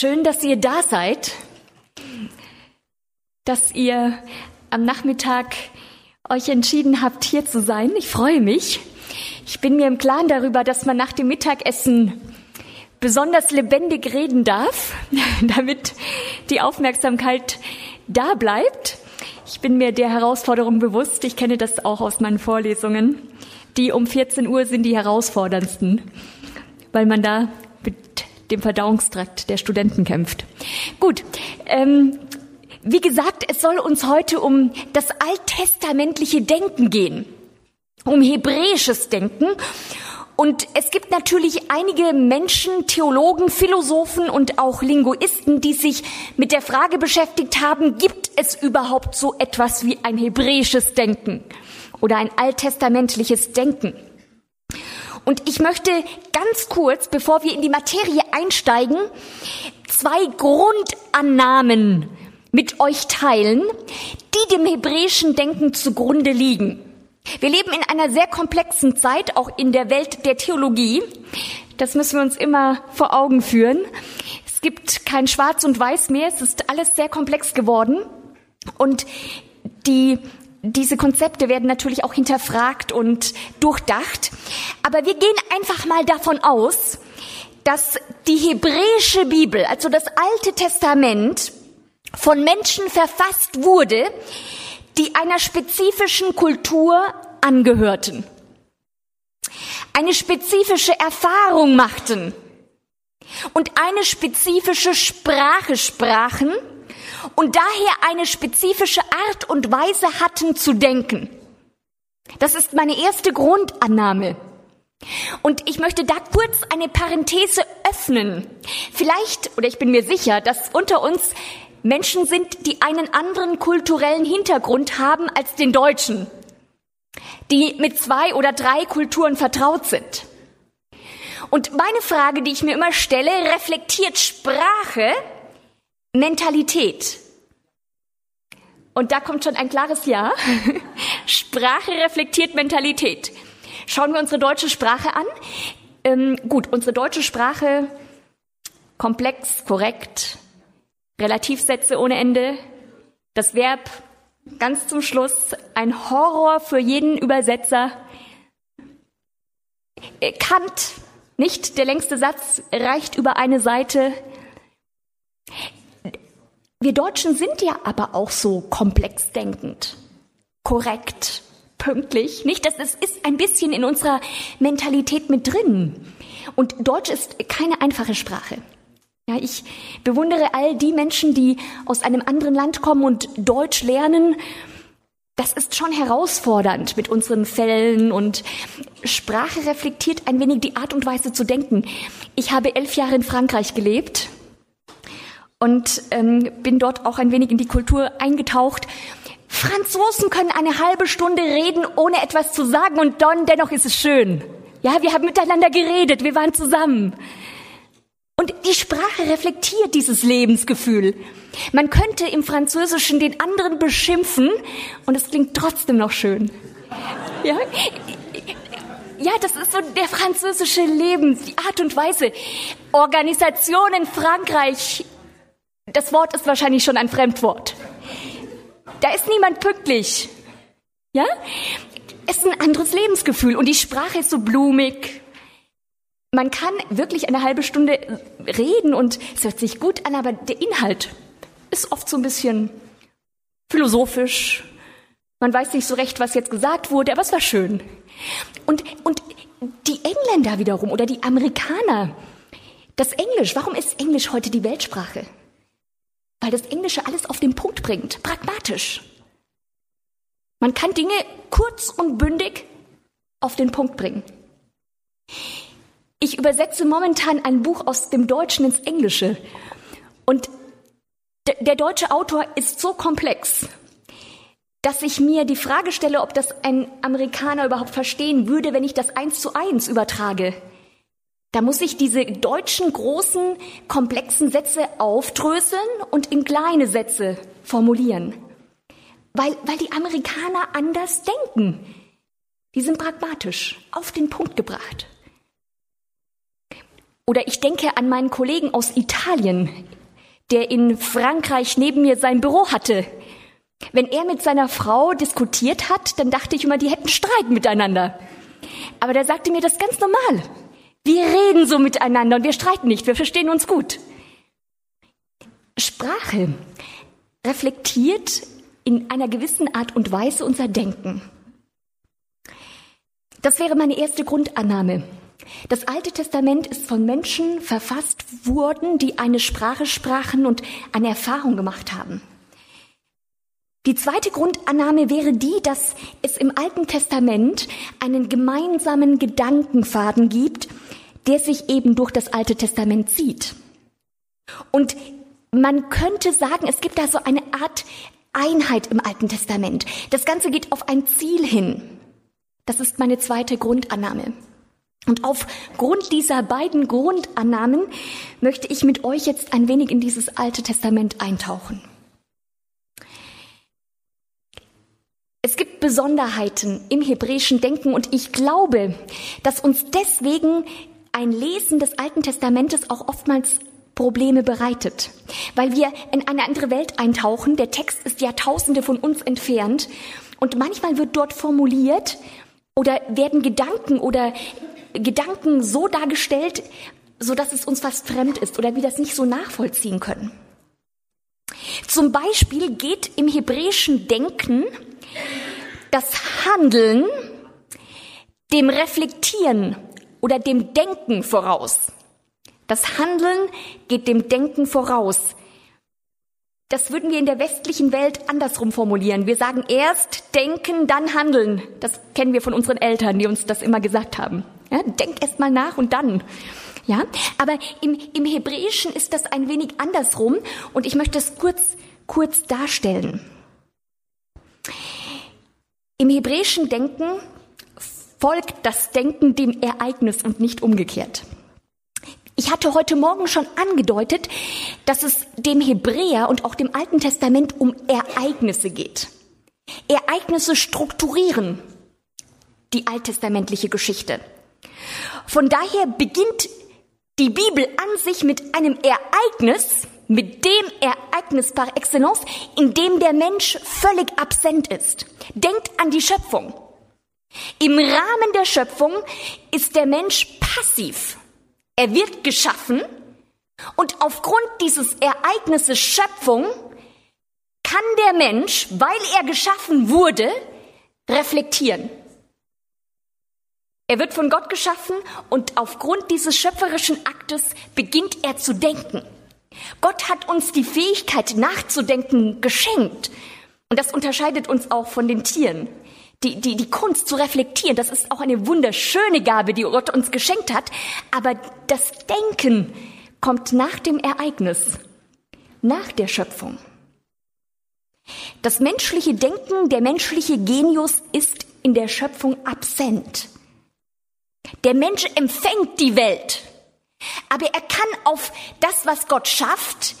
Schön, dass ihr da seid, dass ihr am Nachmittag euch entschieden habt, hier zu sein. Ich freue mich. Ich bin mir im Klaren darüber, dass man nach dem Mittagessen besonders lebendig reden darf, damit die Aufmerksamkeit da bleibt. Ich bin mir der Herausforderung bewusst. Ich kenne das auch aus meinen Vorlesungen. Die um 14 Uhr sind die herausforderndsten, weil man da dem Verdauungstrakt der Studenten kämpft. Gut, ähm, wie gesagt, es soll uns heute um das alttestamentliche Denken gehen, um hebräisches Denken. Und es gibt natürlich einige Menschen, Theologen, Philosophen und auch Linguisten, die sich mit der Frage beschäftigt haben, gibt es überhaupt so etwas wie ein hebräisches Denken oder ein alttestamentliches Denken? Und ich möchte ganz kurz, bevor wir in die Materie einsteigen, zwei Grundannahmen mit euch teilen, die dem hebräischen Denken zugrunde liegen. Wir leben in einer sehr komplexen Zeit, auch in der Welt der Theologie. Das müssen wir uns immer vor Augen führen. Es gibt kein Schwarz und Weiß mehr. Es ist alles sehr komplex geworden. Und die, diese Konzepte werden natürlich auch hinterfragt und durchdacht. Aber wir gehen einfach mal davon aus, dass die hebräische Bibel, also das Alte Testament, von Menschen verfasst wurde, die einer spezifischen Kultur angehörten, eine spezifische Erfahrung machten und eine spezifische Sprache sprachen und daher eine spezifische Art und Weise hatten zu denken. Das ist meine erste Grundannahme. Und ich möchte da kurz eine Parenthese öffnen. Vielleicht, oder ich bin mir sicher, dass unter uns Menschen sind, die einen anderen kulturellen Hintergrund haben als den Deutschen, die mit zwei oder drei Kulturen vertraut sind. Und meine Frage, die ich mir immer stelle, reflektiert Sprache Mentalität? Und da kommt schon ein klares Ja. Sprache reflektiert Mentalität. Schauen wir unsere deutsche Sprache an. Ähm, gut, unsere deutsche Sprache komplex, korrekt, Relativsätze ohne Ende, das Verb ganz zum Schluss, ein Horror für jeden Übersetzer. Kant, nicht der längste Satz, reicht über eine Seite. Wir Deutschen sind ja aber auch so komplex denkend, korrekt, pünktlich. Nicht, das ist, ist ein bisschen in unserer Mentalität mit drin. Und Deutsch ist keine einfache Sprache. Ja, ich bewundere all die Menschen, die aus einem anderen Land kommen und Deutsch lernen. Das ist schon herausfordernd mit unseren Fällen und Sprache reflektiert ein wenig die Art und Weise zu denken. Ich habe elf Jahre in Frankreich gelebt und ähm, bin dort auch ein wenig in die Kultur eingetaucht. Franzosen können eine halbe Stunde reden, ohne etwas zu sagen und dann dennoch ist es schön. Ja, wir haben miteinander geredet, wir waren zusammen. Und die Sprache reflektiert dieses Lebensgefühl. Man könnte im Französischen den anderen beschimpfen und es klingt trotzdem noch schön. Ja? Ja, das ist so der französische Leben, die Art und Weise. Organisation in Frankreich. Das Wort ist wahrscheinlich schon ein Fremdwort. Da ist niemand pünktlich. Ja? Es ist ein anderes Lebensgefühl und die Sprache ist so blumig, man kann wirklich eine halbe Stunde reden und es hört sich gut an, aber der Inhalt ist oft so ein bisschen philosophisch. Man weiß nicht so recht, was jetzt gesagt wurde, aber es war schön. Und, und die Engländer wiederum oder die Amerikaner, das Englisch, warum ist Englisch heute die Weltsprache? Weil das Englische alles auf den Punkt bringt, pragmatisch. Man kann Dinge kurz und bündig auf den Punkt bringen. Ich übersetze momentan ein Buch aus dem Deutschen ins Englische. Und der deutsche Autor ist so komplex, dass ich mir die Frage stelle, ob das ein Amerikaner überhaupt verstehen würde, wenn ich das eins zu eins übertrage. Da muss ich diese deutschen großen, komplexen Sätze aufdröseln und in kleine Sätze formulieren. Weil, weil die Amerikaner anders denken. Die sind pragmatisch, auf den Punkt gebracht. Oder ich denke an meinen Kollegen aus Italien, der in Frankreich neben mir sein Büro hatte. Wenn er mit seiner Frau diskutiert hat, dann dachte ich immer, die hätten Streit miteinander. Aber der sagte mir das ganz normal. Wir reden so miteinander und wir streiten nicht, wir verstehen uns gut. Sprache reflektiert in einer gewissen Art und Weise unser Denken. Das wäre meine erste Grundannahme. Das Alte Testament ist von Menschen verfasst worden, die eine Sprache sprachen und eine Erfahrung gemacht haben. Die zweite Grundannahme wäre die, dass es im Alten Testament einen gemeinsamen Gedankenfaden gibt, der sich eben durch das Alte Testament zieht. Und man könnte sagen, es gibt da so eine Art Einheit im Alten Testament. Das Ganze geht auf ein Ziel hin. Das ist meine zweite Grundannahme. Und aufgrund dieser beiden Grundannahmen möchte ich mit euch jetzt ein wenig in dieses Alte Testament eintauchen. Es gibt Besonderheiten im hebräischen Denken und ich glaube, dass uns deswegen ein Lesen des Alten Testamentes auch oftmals Probleme bereitet, weil wir in eine andere Welt eintauchen. Der Text ist Jahrtausende von uns entfernt und manchmal wird dort formuliert oder werden Gedanken oder Gedanken so dargestellt, so dass es uns fast fremd ist oder wir das nicht so nachvollziehen können. Zum Beispiel geht im hebräischen Denken das Handeln dem Reflektieren oder dem Denken voraus. Das Handeln geht dem Denken voraus. Das würden wir in der westlichen Welt andersrum formulieren. Wir sagen erst denken, dann handeln. Das kennen wir von unseren Eltern, die uns das immer gesagt haben. Ja, denk erst mal nach und dann. Ja, aber im, im Hebräischen ist das ein wenig andersrum und ich möchte es kurz, kurz darstellen. Im hebräischen Denken folgt das Denken dem Ereignis und nicht umgekehrt. Ich hatte heute Morgen schon angedeutet, dass es dem Hebräer und auch dem Alten Testament um Ereignisse geht. Ereignisse strukturieren die alttestamentliche Geschichte. Von daher beginnt die Bibel an sich mit einem Ereignis, mit dem Ereignis par excellence, in dem der Mensch völlig absent ist. Denkt an die Schöpfung. Im Rahmen der Schöpfung ist der Mensch passiv. Er wird geschaffen und aufgrund dieses Ereignisses Schöpfung kann der Mensch, weil er geschaffen wurde, reflektieren. Er wird von Gott geschaffen und aufgrund dieses schöpferischen Aktes beginnt er zu denken. Gott hat uns die Fähigkeit nachzudenken geschenkt. Und das unterscheidet uns auch von den Tieren. Die, die, die Kunst zu reflektieren, das ist auch eine wunderschöne Gabe, die Gott uns geschenkt hat. Aber das Denken kommt nach dem Ereignis, nach der Schöpfung. Das menschliche Denken, der menschliche Genius ist in der Schöpfung absent. Der Mensch empfängt die Welt, aber er kann auf das, was Gott schafft,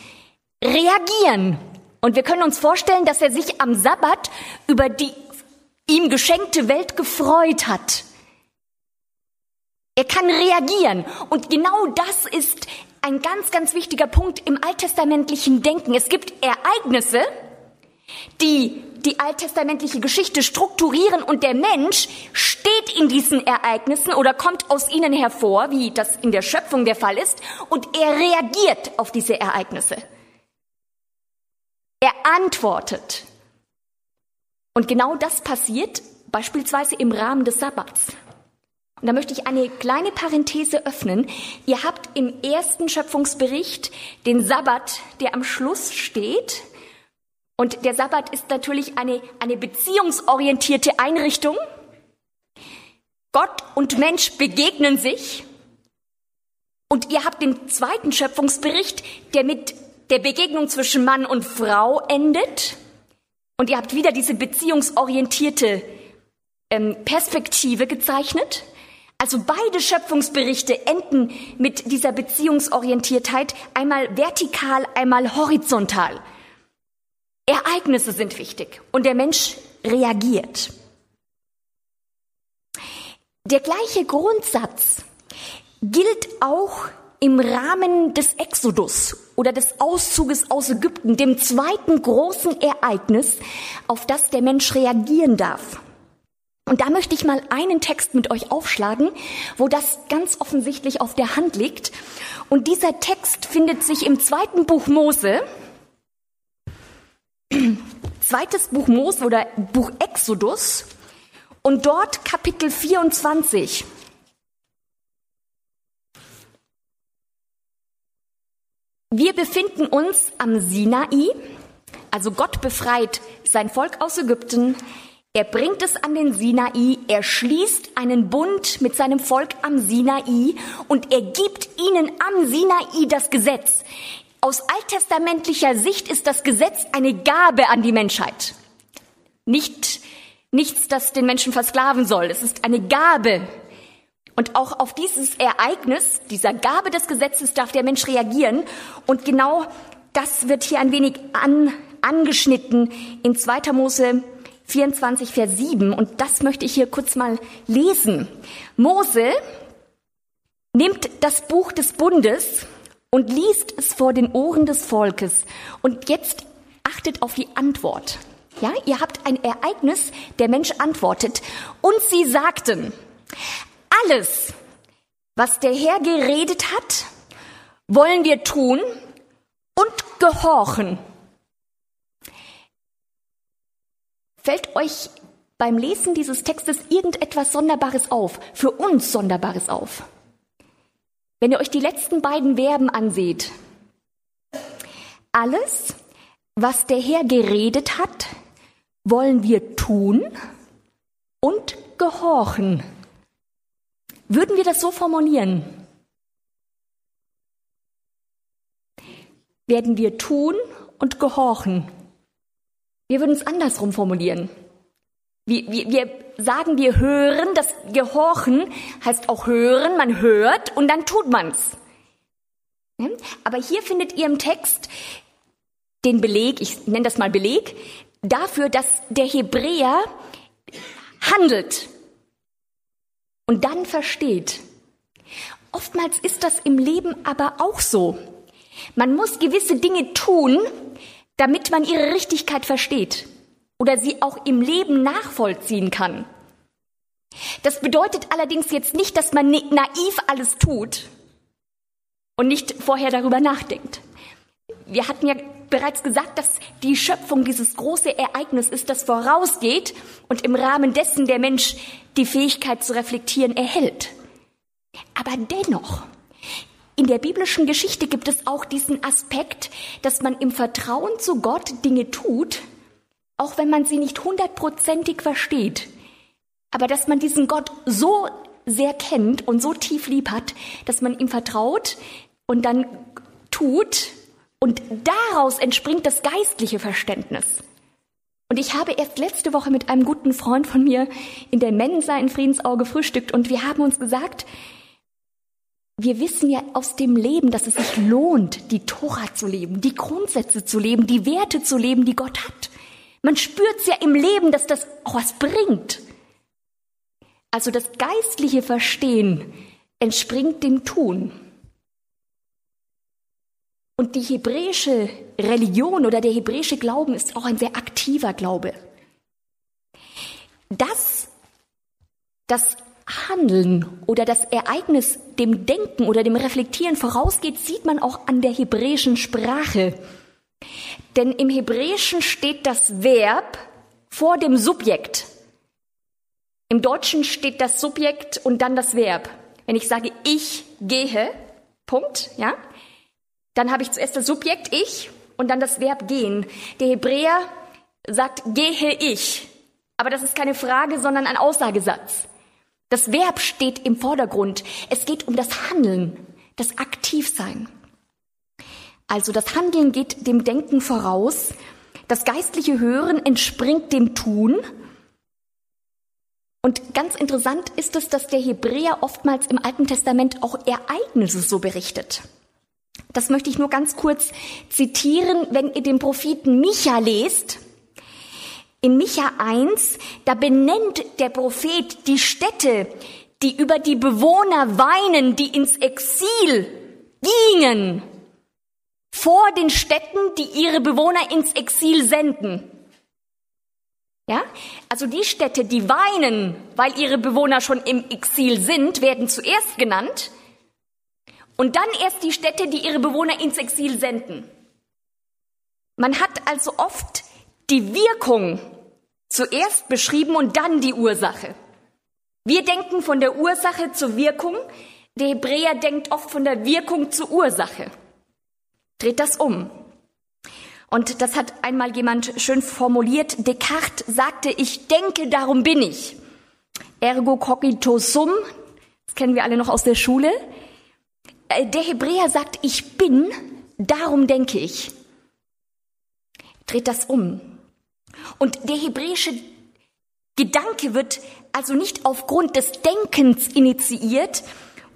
reagieren. Und wir können uns vorstellen, dass er sich am Sabbat über die ihm geschenkte Welt gefreut hat. Er kann reagieren. Und genau das ist ein ganz, ganz wichtiger Punkt im alttestamentlichen Denken. Es gibt Ereignisse, die die alttestamentliche Geschichte strukturieren und der Mensch steht in diesen Ereignissen oder kommt aus ihnen hervor, wie das in der Schöpfung der Fall ist, und er reagiert auf diese Ereignisse. Er antwortet. Und genau das passiert beispielsweise im Rahmen des Sabbats. Und da möchte ich eine kleine Parenthese öffnen. Ihr habt im ersten Schöpfungsbericht den Sabbat, der am Schluss steht, und der Sabbat ist natürlich eine, eine beziehungsorientierte Einrichtung. Gott und Mensch begegnen sich. Und ihr habt den zweiten Schöpfungsbericht, der mit der Begegnung zwischen Mann und Frau endet. Und ihr habt wieder diese beziehungsorientierte ähm, Perspektive gezeichnet. Also beide Schöpfungsberichte enden mit dieser Beziehungsorientiertheit, einmal vertikal, einmal horizontal. Ereignisse sind wichtig und der Mensch reagiert. Der gleiche Grundsatz gilt auch im Rahmen des Exodus oder des Auszuges aus Ägypten, dem zweiten großen Ereignis, auf das der Mensch reagieren darf. Und da möchte ich mal einen Text mit euch aufschlagen, wo das ganz offensichtlich auf der Hand liegt. Und dieser Text findet sich im zweiten Buch Mose. Zweites Buch Mose oder Buch Exodus. Und dort Kapitel 24. Wir befinden uns am Sinai, also Gott befreit sein Volk aus Ägypten, er bringt es an den Sinai, er schließt einen Bund mit seinem Volk am Sinai und er gibt ihnen am Sinai das Gesetz. Aus alttestamentlicher Sicht ist das Gesetz eine Gabe an die Menschheit. Nicht, nichts, das den Menschen versklaven soll. Es ist eine Gabe. Und auch auf dieses Ereignis, dieser Gabe des Gesetzes darf der Mensch reagieren. Und genau das wird hier ein wenig an, angeschnitten in 2. Mose 24, Vers 7. Und das möchte ich hier kurz mal lesen. Mose nimmt das Buch des Bundes und liest es vor den Ohren des Volkes. Und jetzt achtet auf die Antwort. Ja, ihr habt ein Ereignis, der Mensch antwortet. Und sie sagten, alles, was der Herr geredet hat, wollen wir tun und gehorchen. Fällt euch beim Lesen dieses Textes irgendetwas Sonderbares auf, für uns Sonderbares auf? Wenn ihr euch die letzten beiden Verben anseht, alles, was der Herr geredet hat, wollen wir tun und gehorchen. Würden wir das so formulieren? Werden wir tun und gehorchen? Wir würden es andersrum formulieren. Wir, wir, wir sagen, wir hören, das Gehorchen heißt auch hören, man hört und dann tut man's. Aber hier findet ihr im Text den Beleg, ich nenne das mal Beleg, dafür, dass der Hebräer handelt und dann versteht. Oftmals ist das im Leben aber auch so. Man muss gewisse Dinge tun, damit man ihre Richtigkeit versteht oder sie auch im Leben nachvollziehen kann. Das bedeutet allerdings jetzt nicht, dass man naiv alles tut und nicht vorher darüber nachdenkt. Wir hatten ja bereits gesagt, dass die Schöpfung dieses große Ereignis ist, das vorausgeht und im Rahmen dessen der Mensch die Fähigkeit zu reflektieren erhält. Aber dennoch, in der biblischen Geschichte gibt es auch diesen Aspekt, dass man im Vertrauen zu Gott Dinge tut, auch wenn man sie nicht hundertprozentig versteht, aber dass man diesen Gott so sehr kennt und so tief lieb hat, dass man ihm vertraut und dann tut und daraus entspringt das geistliche Verständnis. Und ich habe erst letzte Woche mit einem guten Freund von mir in der Mensa in Friedensau gefrühstückt und wir haben uns gesagt, wir wissen ja aus dem Leben, dass es sich lohnt, die Tora zu leben, die Grundsätze zu leben, die Werte zu leben, die Gott hat. Man spürt es ja im Leben, dass das auch was bringt. Also das geistliche Verstehen entspringt dem Tun. Und die hebräische Religion oder der hebräische Glauben ist auch ein sehr aktiver Glaube. Das, das Handeln oder das Ereignis dem Denken oder dem Reflektieren vorausgeht, sieht man auch an der hebräischen Sprache. Denn im Hebräischen steht das Verb vor dem Subjekt. Im Deutschen steht das Subjekt und dann das Verb. Wenn ich sage, ich gehe, Punkt, ja, dann habe ich zuerst das Subjekt ich und dann das Verb gehen. Der Hebräer sagt, gehe ich. Aber das ist keine Frage, sondern ein Aussagesatz. Das Verb steht im Vordergrund. Es geht um das Handeln, das Aktivsein. Also das Handeln geht dem Denken voraus. Das geistliche Hören entspringt dem Tun. Und ganz interessant ist es, dass der Hebräer oftmals im Alten Testament auch Ereignisse so berichtet. Das möchte ich nur ganz kurz zitieren, wenn ihr den Propheten Micha lest. In Micha 1, da benennt der Prophet die Städte, die über die Bewohner weinen, die ins Exil gingen vor den Städten, die ihre Bewohner ins Exil senden. Ja? Also die Städte, die weinen, weil ihre Bewohner schon im Exil sind, werden zuerst genannt. Und dann erst die Städte, die ihre Bewohner ins Exil senden. Man hat also oft die Wirkung zuerst beschrieben und dann die Ursache. Wir denken von der Ursache zur Wirkung, der Hebräer denkt oft von der Wirkung zur Ursache. Dreht das um. Und das hat einmal jemand schön formuliert. Descartes sagte, ich denke, darum bin ich. Ergo cogito sum. Das kennen wir alle noch aus der Schule. Äh, der Hebräer sagt, ich bin, darum denke ich. Dreht das um. Und der hebräische Gedanke wird also nicht aufgrund des Denkens initiiert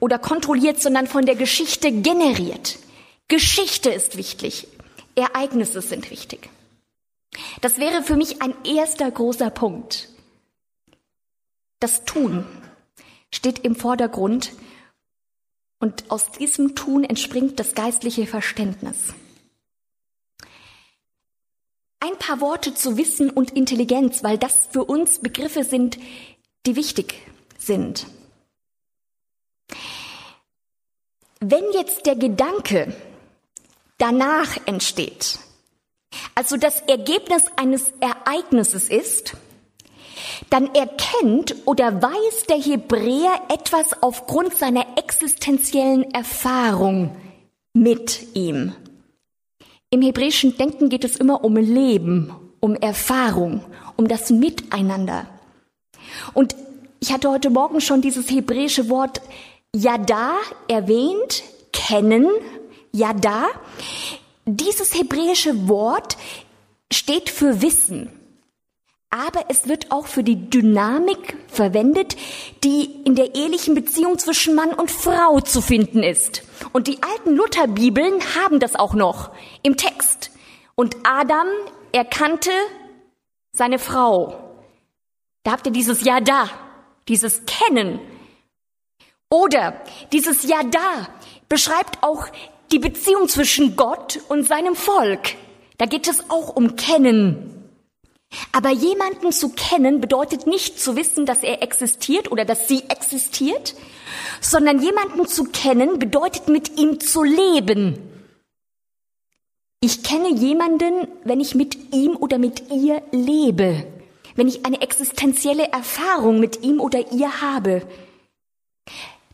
oder kontrolliert, sondern von der Geschichte generiert. Geschichte ist wichtig. Ereignisse sind wichtig. Das wäre für mich ein erster großer Punkt. Das Tun steht im Vordergrund und aus diesem Tun entspringt das geistliche Verständnis. Ein paar Worte zu Wissen und Intelligenz, weil das für uns Begriffe sind, die wichtig sind. Wenn jetzt der Gedanke danach entsteht, also das Ergebnis eines Ereignisses ist, dann erkennt oder weiß der Hebräer etwas aufgrund seiner existenziellen Erfahrung mit ihm. Im hebräischen Denken geht es immer um Leben, um Erfahrung, um das Miteinander. Und ich hatte heute Morgen schon dieses hebräische Wort Yada erwähnt, kennen, Yada. Dieses hebräische Wort steht für Wissen. Aber es wird auch für die Dynamik verwendet, die in der ehelichen Beziehung zwischen Mann und Frau zu finden ist. Und die alten Lutherbibeln haben das auch noch im Text. Und Adam erkannte seine Frau. Da habt ihr dieses Ja da, dieses Kennen. Oder dieses Ja da beschreibt auch die Beziehung zwischen Gott und seinem Volk. Da geht es auch um Kennen. Aber jemanden zu kennen bedeutet nicht zu wissen, dass er existiert oder dass sie existiert, sondern jemanden zu kennen bedeutet mit ihm zu leben. Ich kenne jemanden, wenn ich mit ihm oder mit ihr lebe wenn ich eine existenzielle Erfahrung mit ihm oder ihr habe.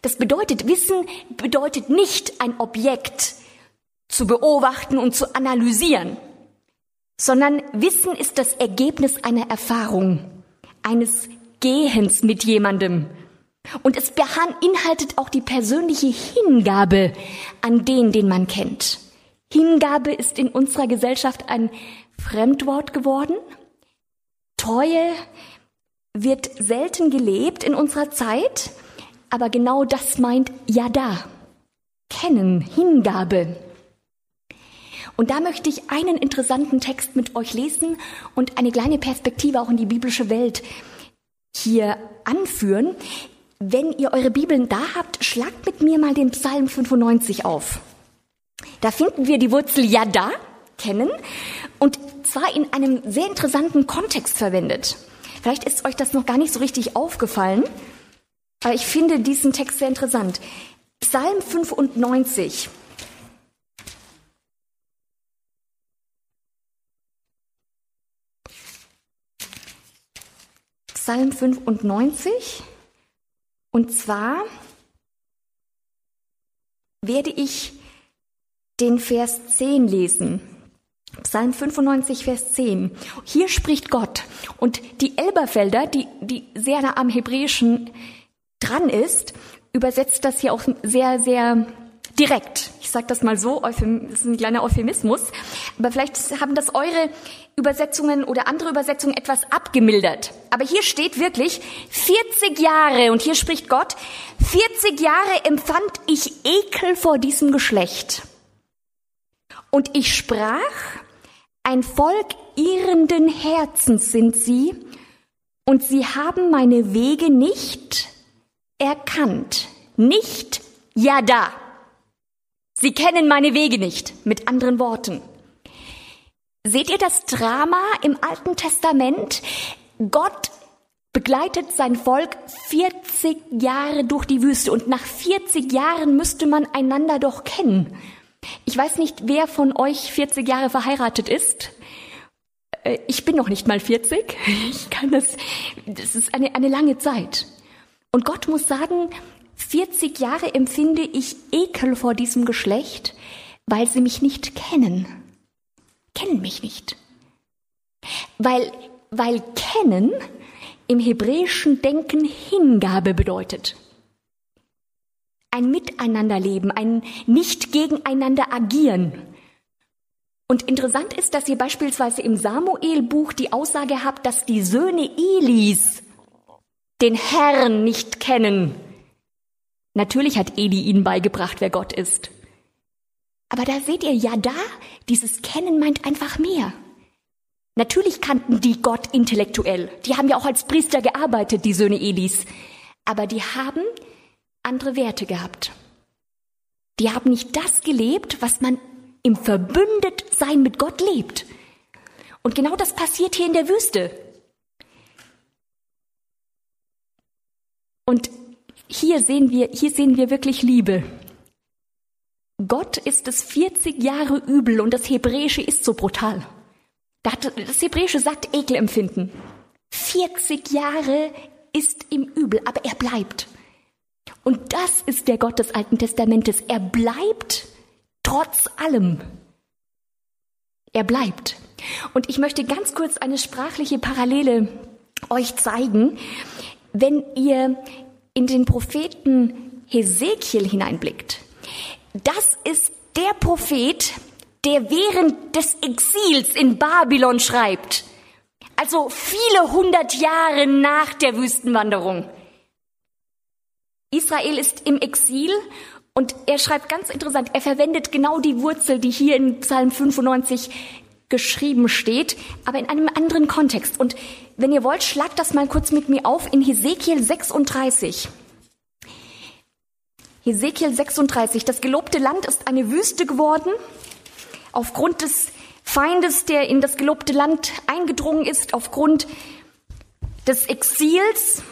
Das bedeutet, Wissen bedeutet nicht ein Objekt zu beobachten und zu analysieren, sondern Wissen ist das Ergebnis einer Erfahrung, eines Gehens mit jemandem. Und es beinhaltet auch die persönliche Hingabe an den, den man kennt. Hingabe ist in unserer Gesellschaft ein Fremdwort geworden. Treue wird selten gelebt in unserer Zeit, aber genau das meint Yada. Kennen, Hingabe. Und da möchte ich einen interessanten Text mit euch lesen und eine kleine Perspektive auch in die biblische Welt hier anführen. Wenn ihr eure Bibeln da habt, schlagt mit mir mal den Psalm 95 auf. Da finden wir die Wurzel Yada, kennen, und zwar in einem sehr interessanten Kontext verwendet. Vielleicht ist euch das noch gar nicht so richtig aufgefallen, ich finde diesen Text sehr interessant. Psalm 95. Psalm 95. Und zwar werde ich den Vers 10 lesen. Psalm 95, Vers 10. Hier spricht Gott. Und die Elberfelder, die, die sehr nah am Hebräischen dran ist, übersetzt das hier auch sehr, sehr direkt. Ich sage das mal so, das ist ein kleiner Euphemismus. Aber vielleicht haben das eure Übersetzungen oder andere Übersetzungen etwas abgemildert. Aber hier steht wirklich 40 Jahre, und hier spricht Gott, 40 Jahre empfand ich Ekel vor diesem Geschlecht. Und ich sprach, ein Volk irrenden Herzens sind sie, und sie haben meine Wege nicht erkannt. Nicht ja da. Sie kennen meine Wege nicht, mit anderen Worten. Seht ihr das Drama im Alten Testament? Gott begleitet sein Volk 40 Jahre durch die Wüste und nach 40 Jahren müsste man einander doch kennen. Ich weiß nicht, wer von euch 40 Jahre verheiratet ist. Äh, ich bin noch nicht mal 40. Ich kann das, das ist eine, eine lange Zeit. Und Gott muss sagen, 40 Jahre empfinde ich Ekel vor diesem Geschlecht, weil sie mich nicht kennen. Kennen mich nicht. Weil, weil kennen im hebräischen Denken Hingabe bedeutet. Ein Miteinanderleben, ein nicht gegeneinander agieren. Und interessant ist, dass ihr beispielsweise im Samuel-Buch die Aussage habt, dass die Söhne Elis den Herrn nicht kennen. Natürlich hat Eli ihnen beigebracht, wer Gott ist. Aber da seht ihr ja da, dieses Kennen meint einfach mehr. Natürlich kannten die Gott intellektuell. Die haben ja auch als Priester gearbeitet, die Söhne Elis. Aber die haben andere Werte gehabt. Die haben nicht das gelebt, was man im Verbündetsein mit Gott lebt. Und genau das passiert hier in der Wüste. Und hier sehen wir, hier sehen wir wirklich Liebe. Gott ist es 40 Jahre übel und das Hebräische ist so brutal. Das Hebräische sagt Ekelempfinden. 40 Jahre ist ihm übel, aber er bleibt. Und das ist der Gott des Alten Testamentes. Er bleibt trotz allem. Er bleibt. Und ich möchte ganz kurz eine sprachliche Parallele euch zeigen. Wenn ihr in den Propheten Hesekiel hineinblickt, das ist der Prophet, der während des Exils in Babylon schreibt. Also viele hundert Jahre nach der Wüstenwanderung. Israel ist im Exil und er schreibt ganz interessant, er verwendet genau die Wurzel, die hier in Psalm 95 geschrieben steht, aber in einem anderen Kontext. Und wenn ihr wollt, schlagt das mal kurz mit mir auf in Hesekiel 36. Hesekiel 36. Das gelobte Land ist eine Wüste geworden aufgrund des Feindes, der in das gelobte Land eingedrungen ist, aufgrund des Exils.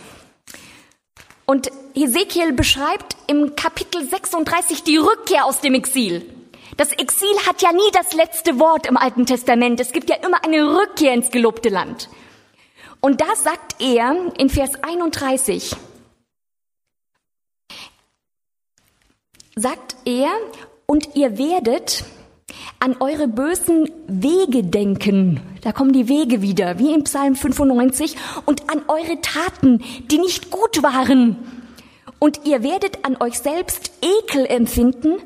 Und Hesekiel beschreibt im Kapitel 36 die Rückkehr aus dem Exil. Das Exil hat ja nie das letzte Wort im Alten Testament. Es gibt ja immer eine Rückkehr ins gelobte Land. Und da sagt er in Vers 31, sagt er, und ihr werdet an eure bösen Wege denken. Da kommen die Wege wieder, wie im Psalm 95, und an eure Taten, die nicht gut waren. Und ihr werdet an euch selbst Ekel empfinden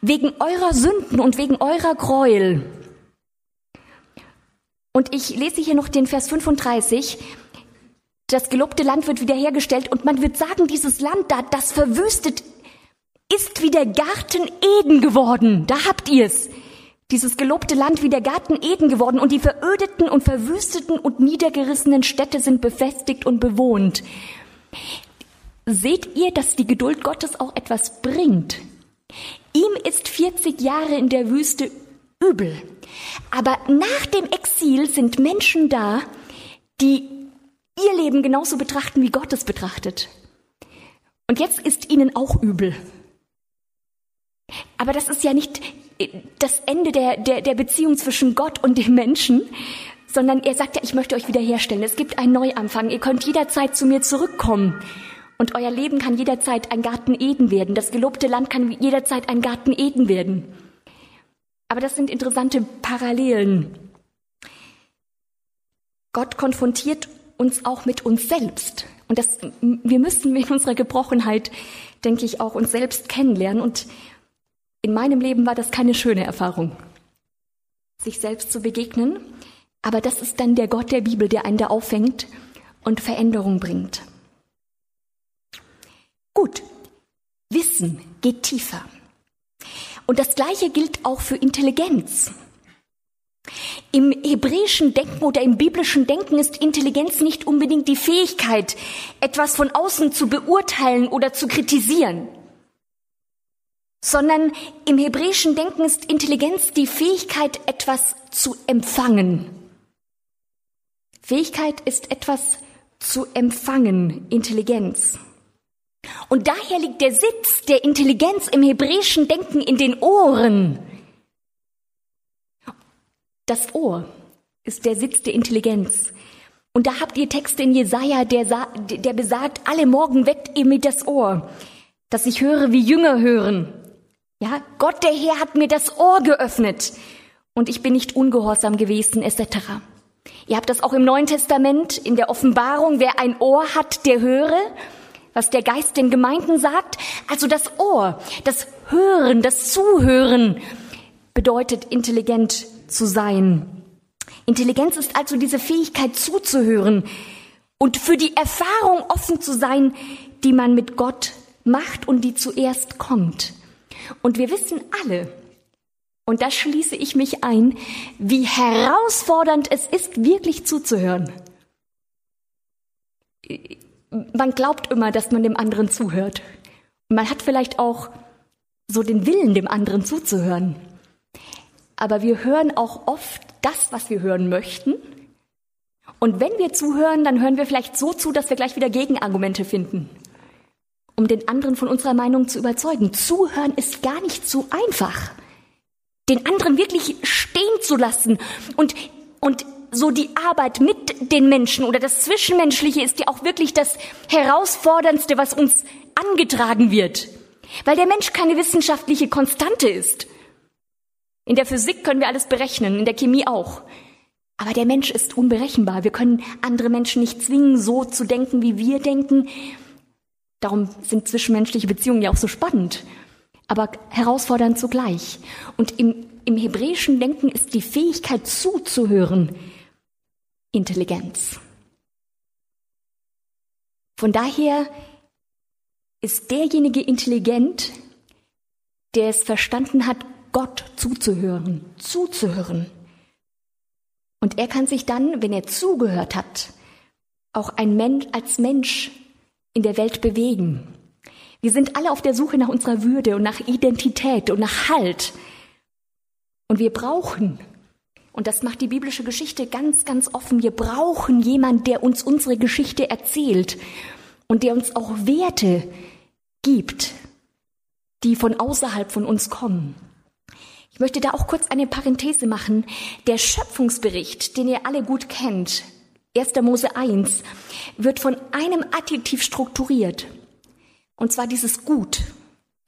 wegen eurer Sünden und wegen eurer Gräuel. Und ich lese hier noch den Vers 35. Das gelobte Land wird wiederhergestellt und man wird sagen, dieses Land da, das verwüstet, ist wie der Garten Eden geworden. Da habt ihr's dieses gelobte Land wie der Garten Eden geworden und die verödeten und verwüsteten und niedergerissenen Städte sind befestigt und bewohnt. Seht ihr, dass die Geduld Gottes auch etwas bringt? Ihm ist 40 Jahre in der Wüste übel. Aber nach dem Exil sind Menschen da, die ihr Leben genauso betrachten, wie Gott es betrachtet. Und jetzt ist ihnen auch übel. Aber das ist ja nicht das Ende der, der, der Beziehung zwischen Gott und dem Menschen, sondern er sagt ja, ich möchte euch wiederherstellen. Es gibt einen Neuanfang. Ihr könnt jederzeit zu mir zurückkommen. Und euer Leben kann jederzeit ein Garten Eden werden. Das gelobte Land kann jederzeit ein Garten Eden werden. Aber das sind interessante Parallelen. Gott konfrontiert uns auch mit uns selbst. Und das, wir müssen in unserer Gebrochenheit, denke ich, auch uns selbst kennenlernen und in meinem Leben war das keine schöne Erfahrung, sich selbst zu begegnen, aber das ist dann der Gott der Bibel, der einen da auffängt und Veränderung bringt. Gut, Wissen geht tiefer. Und das Gleiche gilt auch für Intelligenz. Im hebräischen Denken oder im biblischen Denken ist Intelligenz nicht unbedingt die Fähigkeit, etwas von außen zu beurteilen oder zu kritisieren. sondern im hebräischen Denken ist Intelligenz die Fähigkeit, etwas zu empfangen. Fähigkeit ist etwas zu empfangen, Intelligenz. Und daher liegt der Sitz der Intelligenz im hebräischen Denken in den Ohren. Das Ohr ist der Sitz der Intelligenz. Und da habt ihr Texte in Jesaja, der, der besagt, alle Morgen weckt ihr mir das Ohr, dass ich höre, wie Jünger hören. Ja, Gott der Herr hat mir das Ohr geöffnet und ich bin nicht ungehorsam gewesen, etc. Ihr habt das auch im Neuen Testament, in der Offenbarung, wer ein Ohr hat, der höre, was der Geist den Gemeinden sagt. Also das Ohr, das Hören, das Zuhören bedeutet intelligent zu sein. Intelligenz ist also diese Fähigkeit zuzuhören und für die Erfahrung offen zu sein, die man mit Gott macht und die zuerst kommt. Und wir wissen alle, und da schließe ich mich ein, wie herausfordernd es ist, wirklich zuzuhören. Man glaubt immer, dass man dem anderen zuhört. Man hat vielleicht auch so den Willen, dem anderen zuzuhören. Aber wir hören auch oft das, was wir hören möchten. Und wenn wir zuhören, dann hören wir vielleicht so zu, dass wir gleich wieder Gegenargumente finden, um den anderen von unserer Meinung zu überzeugen. Zuhören ist gar nicht so einfach. Den anderen wirklich stehen zu lassen und, und so die Arbeit mit den Menschen oder das Zwischenmenschliche ist ja auch wirklich das Herausforderndste, was uns angetragen wird. Weil der Mensch keine wissenschaftliche Konstante ist. In der Physik können wir alles berechnen, in der Chemie auch. Aber der Mensch ist unberechenbar. Wir können andere Menschen nicht zwingen, so zu denken, wie wir denken. Darum sind zwischenmenschliche Beziehungen ja auch so spannend, aber herausfordernd zugleich. Und im, im hebräischen Denken ist die Fähigkeit zuzuhören Intelligenz. Von daher ist derjenige intelligent, der es verstanden hat, Gott zuzuhören, zuzuhören. Und er kann sich dann, wenn er zugehört hat, auch ein Mensch, als Mensch in der Welt bewegen. Wir sind alle auf der Suche nach unserer Würde und nach Identität und nach Halt. Und wir brauchen, und das macht die biblische Geschichte ganz, ganz offen, wir brauchen jemanden, der uns unsere Geschichte erzählt und der uns auch Werte gibt, die von außerhalb von uns kommen. Ich möchte da auch kurz eine Parenthese machen. Der Schöpfungsbericht, den ihr alle gut kennt, 1. Mose 1, wird von einem Adjektiv strukturiert. Und zwar dieses Gut.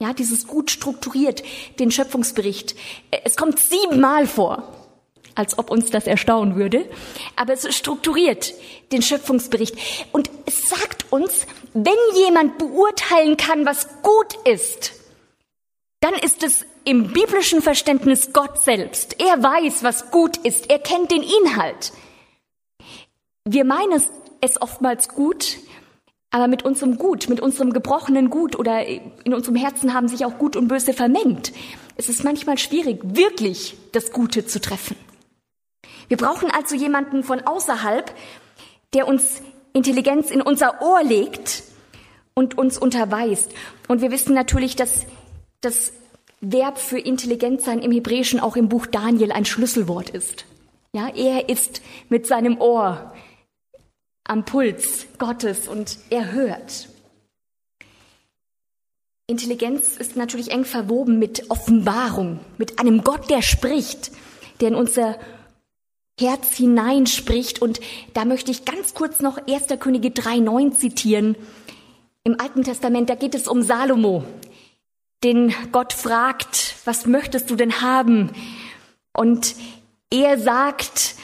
Ja, dieses Gut strukturiert den Schöpfungsbericht. Es kommt siebenmal vor, als ob uns das erstaunen würde. Aber es strukturiert den Schöpfungsbericht. Und es sagt uns, wenn jemand beurteilen kann, was gut ist, dann ist es im biblischen Verständnis Gott selbst. Er weiß, was gut ist. Er kennt den Inhalt. Wir meinen es oftmals gut, aber mit unserem Gut, mit unserem gebrochenen Gut oder in unserem Herzen haben sich auch Gut und Böse vermengt. Es ist manchmal schwierig, wirklich das Gute zu treffen. Wir brauchen also jemanden von außerhalb, der uns Intelligenz in unser Ohr legt und uns unterweist. Und wir wissen natürlich, dass das Verb für intelligent sein im Hebräischen auch im Buch Daniel ein Schlüsselwort ist. Ja, er ist mit seinem Ohr am Puls Gottes und er hört. Intelligenz ist natürlich eng verwoben mit Offenbarung, mit einem Gott, der spricht, der in unser Herz hineinspricht. Und da möchte ich ganz kurz noch 1. Könige 3.9 zitieren. Im Alten Testament, da geht es um Salomo den Gott fragt, was möchtest du denn haben? Und er sagt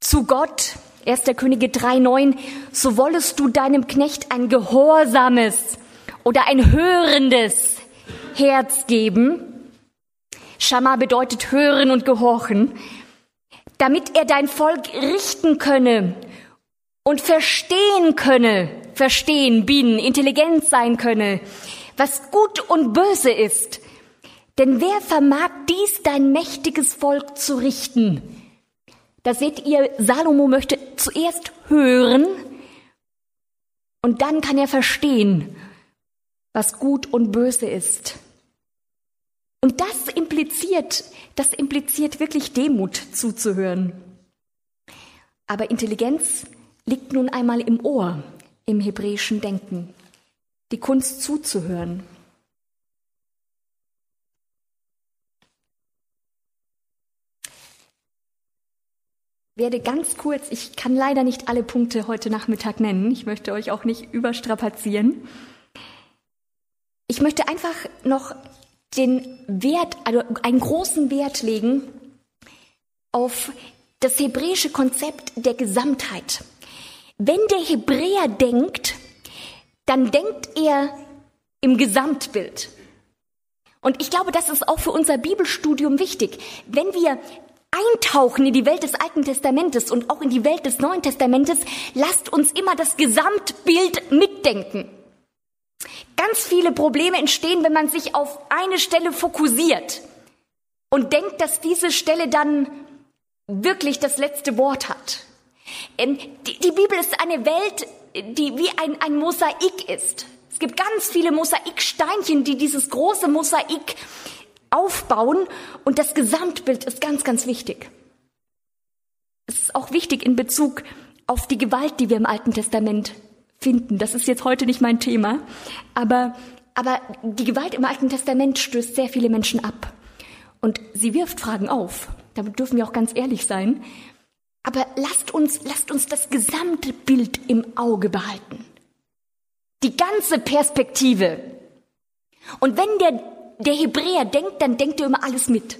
zu Gott, 1. Könige 3,9, so wollest du deinem Knecht ein gehorsames oder ein hörendes Herz geben. Shama bedeutet hören und gehorchen, damit er dein Volk richten könne und verstehen könne, verstehen, bin, intelligent sein könne, was gut und böse ist. Denn wer vermag dies dein mächtiges Volk zu richten? Da seht ihr, Salomo möchte zuerst hören und dann kann er verstehen, was gut und böse ist. Und das impliziert, das impliziert wirklich Demut zuzuhören. Aber Intelligenz liegt nun einmal im Ohr, im hebräischen Denken. Die Kunst zuzuhören. werde ganz kurz, ich kann leider nicht alle Punkte heute Nachmittag nennen, ich möchte euch auch nicht überstrapazieren. Ich möchte einfach noch den Wert, also einen großen Wert legen auf das hebräische Konzept der Gesamtheit. Wenn der Hebräer denkt, dann denkt er im Gesamtbild. Und ich glaube, das ist auch für unser Bibelstudium wichtig. Wenn wir eintauchen in die Welt des Alten Testamentes und auch in die Welt des Neuen Testamentes, lasst uns immer das Gesamtbild mitdenken. Ganz viele Probleme entstehen, wenn man sich auf eine Stelle fokussiert und denkt, dass diese Stelle dann wirklich das letzte Wort hat. Ähm, die, Bibel ist eine Welt, die wie ein, ein Mosaik ist. Es gibt ganz viele Mosaiksteinchen, die dieses große Mosaik aufbauen und das Gesamtbild ist ganz, ganz wichtig. Es ist auch wichtig in Bezug auf die Gewalt, die wir im Alten Testament finden. Das ist jetzt heute nicht mein Thema, aber, aber die Gewalt im Alten Testament stößt sehr viele Menschen ab und sie wirft Fragen auf. Damit dürfen wir auch ganz ehrlich sein. Aber lasst uns, lasst uns das gesamte Bild im Auge behalten. Die ganze Perspektive. Und wenn der der Hebräer denkt, dann denkt er immer alles mit.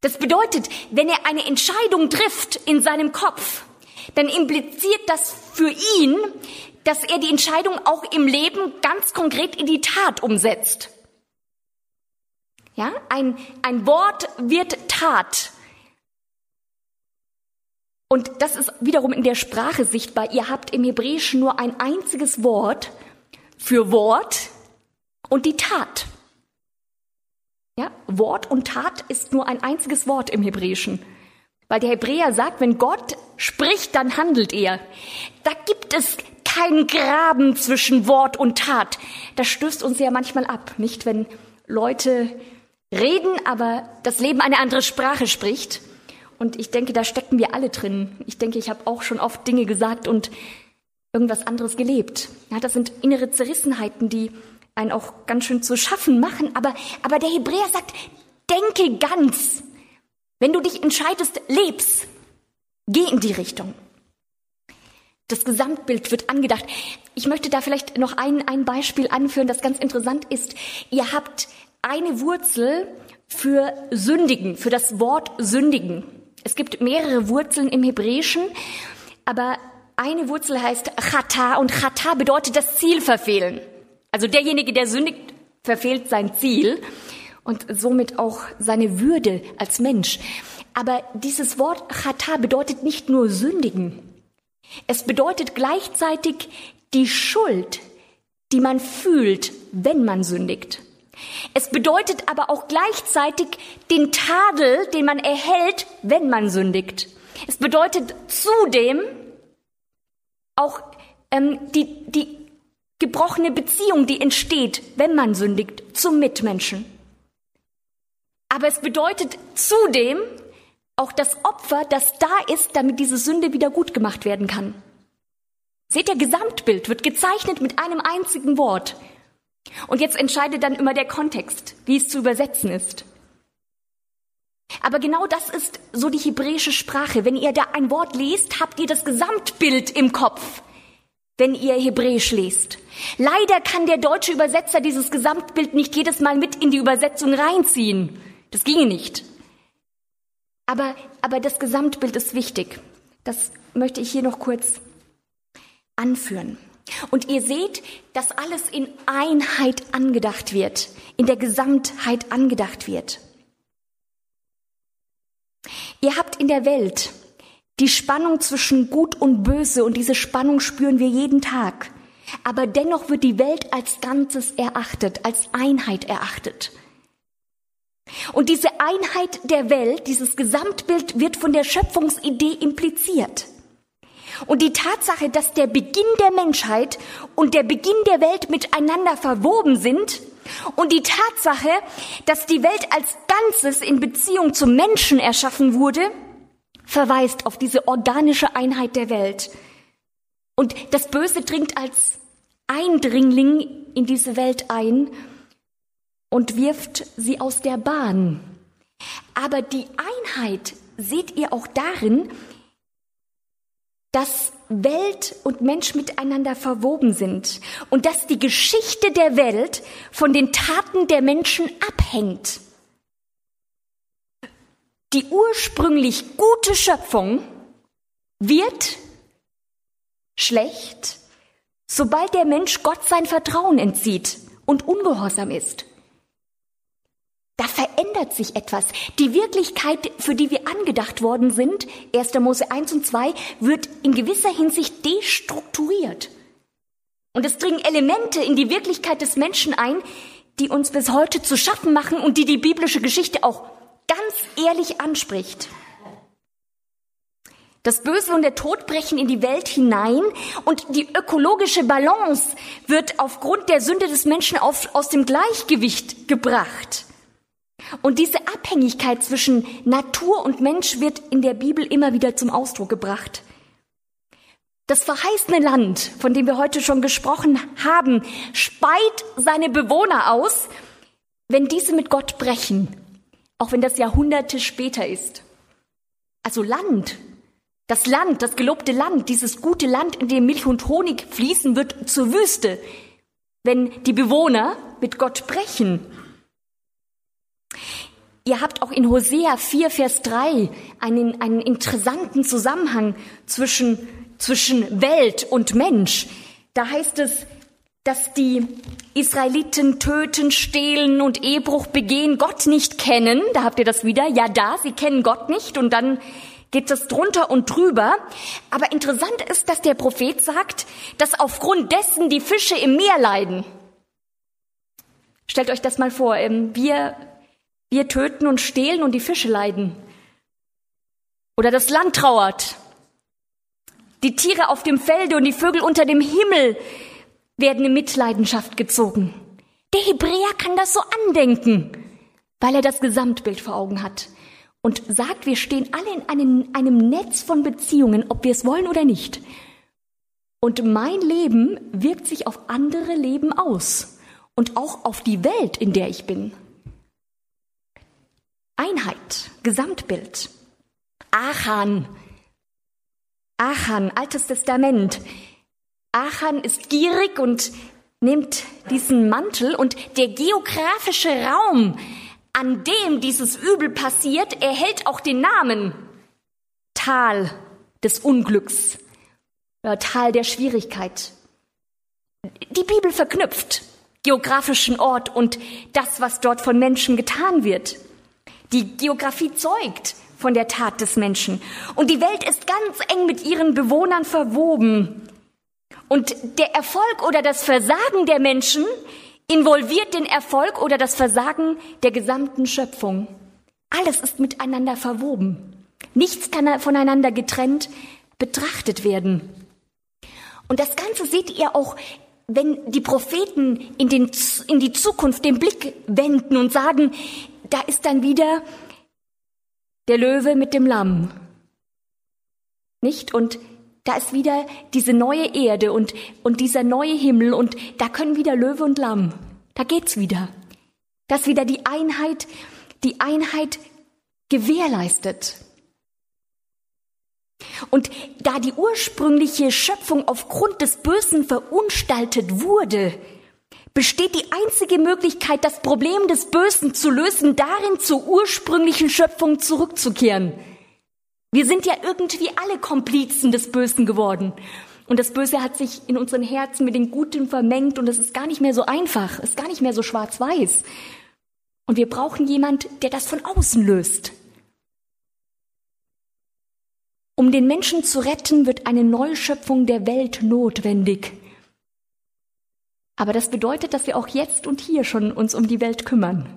Das bedeutet, wenn er eine Entscheidung trifft in seinem Kopf, dann impliziert das für ihn, dass er die Entscheidung auch im Leben ganz konkret in die Tat umsetzt. Ja, ein, ein Wort wird Tat. Und das ist wiederum in der Sprache sichtbar. Ihr habt im Hebräischen nur ein einziges Wort für Wort und die Tat. Ja, Wort und Tat ist nur ein einziges Wort im Hebräischen. Weil der Hebräer sagt, wenn Gott spricht, dann handelt er. Da gibt es keinen Graben zwischen Wort und Tat. Das stößt uns ja manchmal ab, nicht? Wenn Leute reden, aber das Leben eine andere Sprache spricht. Und ich denke, da stecken wir alle drin. Ich denke, ich habe auch schon oft Dinge gesagt und irgendwas anderes gelebt. Ja, das sind innere Zerrissenheiten, die einen auch ganz schön zu schaffen machen. Aber, aber der Hebräer sagt, denke ganz. Wenn du dich entscheidest, lebst. Geh in die Richtung. Das Gesamtbild wird angedacht. Ich möchte da vielleicht noch ein, ein Beispiel anführen, das ganz interessant ist. Ihr habt eine Wurzel für sündigen, für das Wort sündigen. Es gibt mehrere Wurzeln im Hebräischen, aber eine Wurzel heißt chata und chata bedeutet das Ziel verfehlen. Also derjenige, der sündigt, verfehlt sein Ziel und somit auch seine Würde als Mensch. Aber dieses Wort Chata bedeutet nicht nur sündigen. Es bedeutet gleichzeitig die Schuld, die man fühlt, wenn man sündigt. Es bedeutet aber auch gleichzeitig den Tadel, den man erhält, wenn man sündigt. Es bedeutet zudem auch ähm, die, die gebrochene Beziehung, die entsteht, wenn man sündigt, zum Mitmenschen. Aber es bedeutet zudem auch das Opfer, das da ist, damit diese Sünde wieder gut gemacht werden kann. Seht ihr, Gesamtbild wird gezeichnet mit einem einzigen Wort. Und jetzt entscheidet dann immer der Kontext, wie es zu übersetzen ist. Aber genau das ist so die hebräische Sprache. Wenn ihr da ein Wort lest, habt ihr das Gesamtbild im Kopf wenn ihr Hebräisch lest. Leider kann der deutsche Übersetzer dieses Gesamtbild nicht jedes Mal mit in die Übersetzung reinziehen. Das ginge nicht. Aber, aber das Gesamtbild ist wichtig. Das möchte ich hier noch kurz anführen. Und ihr seht, dass alles in Einheit angedacht wird, in der Gesamtheit angedacht wird. Ihr habt in der Welt die Spannung zwischen Gut und Böse und diese Spannung spüren wir jeden Tag. Aber dennoch wird die Welt als Ganzes erachtet, als Einheit erachtet. Und diese Einheit der Welt, dieses Gesamtbild wird von der Schöpfungsidee impliziert. Und die Tatsache, dass der Beginn der Menschheit und der Beginn der Welt miteinander verwoben sind, Und die Tatsache, dass die Welt als Ganzes in Beziehung zum Menschen erschaffen wurde, verweist auf diese organische Einheit der Welt. Und das Böse dringt als Eindringling in diese Welt ein und wirft sie aus der Bahn. Aber die Einheit seht ihr auch darin, dass Welt und Mensch miteinander verwoben sind und dass die Geschichte der Welt von den Taten der Menschen abhängt. Die ursprünglich gute Schöpfung wird schlecht, sobald der Mensch Gott sein Vertrauen entzieht und ungehorsam ist. Da verändert sich etwas. Die Wirklichkeit, für die wir angedacht worden sind, 1. Mose 1 und 2, wird in gewisser Hinsicht destrukturiert. Und es dringen Elemente in die Wirklichkeit des Menschen ein, die uns bis heute zu schaffen machen und die die biblische Geschichte auch ganz ehrlich anspricht. Das Böse und der Tod brechen in die Welt hinein und die ökologische Balance wird aufgrund der Sünde des Menschen auf, aus dem Gleichgewicht gebracht. Und diese Abhängigkeit zwischen Natur und Mensch wird in der Bibel immer wieder zum Ausdruck gebracht. Das verheißene Land, von dem wir heute schon gesprochen haben, speit seine Bewohner aus, wenn diese mit Gott brechen, auch wenn das Jahrhunderte später ist. Also Land, das Land, das gelobte Land, dieses gute Land, in dem Milch und Honig fließen, wird zur Wüste, wenn die Bewohner mit Gott brechen. Ihr habt auch in Hosea 4, Vers 3 einen, einen interessanten Zusammenhang zwischen, zwischen Welt und Mensch. Da heißt es, dass die Israeliten töten, stehlen und Ehebruch begehen, Gott nicht kennen. Da habt ihr das wieder. Ja, da, sie kennen Gott nicht und dann geht es drunter und drüber. Aber interessant ist, dass der Prophet sagt, dass aufgrund dessen die Fische im Meer leiden. Stellt euch das mal vor. Ähm, wir wir töten und stehlen und die Fische leiden. Oder das Land trauert. Die Tiere auf dem Felde und die Vögel unter dem Himmel werden in Mitleidenschaft gezogen. Der Hebräer kann das so andenken, weil er das Gesamtbild vor Augen hat und sagt, wir stehen alle in einem, einem Netz von Beziehungen, ob wir es wollen oder nicht. Und mein Leben wirkt sich auf andere Leben aus und auch auf die Welt, in der ich bin. Einheit, Gesamtbild. Achan. Achan, Altes Testament. Achan ist gierig und nimmt diesen Mantel und der geografische Raum, an dem dieses Übel passiert, erhält auch den Namen Tal des Unglücks oder Tal der Schwierigkeit. Die Bibel verknüpft geografischen Ort und das, was dort von Menschen getan wird. Die Geografie zeugt von der Tat des Menschen. Und die Welt ist ganz eng mit ihren Bewohnern verwoben. Und der Erfolg oder das Versagen der Menschen involviert den Erfolg oder das Versagen der gesamten Schöpfung. Alles ist miteinander verwoben. Nichts kann voneinander getrennt betrachtet werden. Und das Ganze seht ihr auch, wenn die Propheten in, den, in die Zukunft den Blick wenden und sagen, da ist dann wieder der Löwe mit dem Lamm. Nicht? Und da ist wieder diese neue Erde und, und dieser neue Himmel und da können wieder Löwe und Lamm. Da geht's wieder. Das wieder die Einheit, die Einheit gewährleistet. Und da die ursprüngliche Schöpfung aufgrund des Bösen verunstaltet wurde, besteht die einzige Möglichkeit, das Problem des Bösen zu lösen, darin zur ursprünglichen Schöpfung zurückzukehren. Wir sind ja irgendwie alle Komplizen des Bösen geworden. Und das Böse hat sich in unseren Herzen mit den Guten vermengt und es ist gar nicht mehr so einfach, ist gar nicht mehr so schwarz-weiß. Und wir brauchen jemand, der das von außen löst. Um den Menschen zu retten, wird eine Neuschöpfung der Welt notwendig. Aber das bedeutet, dass wir auch jetzt und hier schon uns um die Welt kümmern.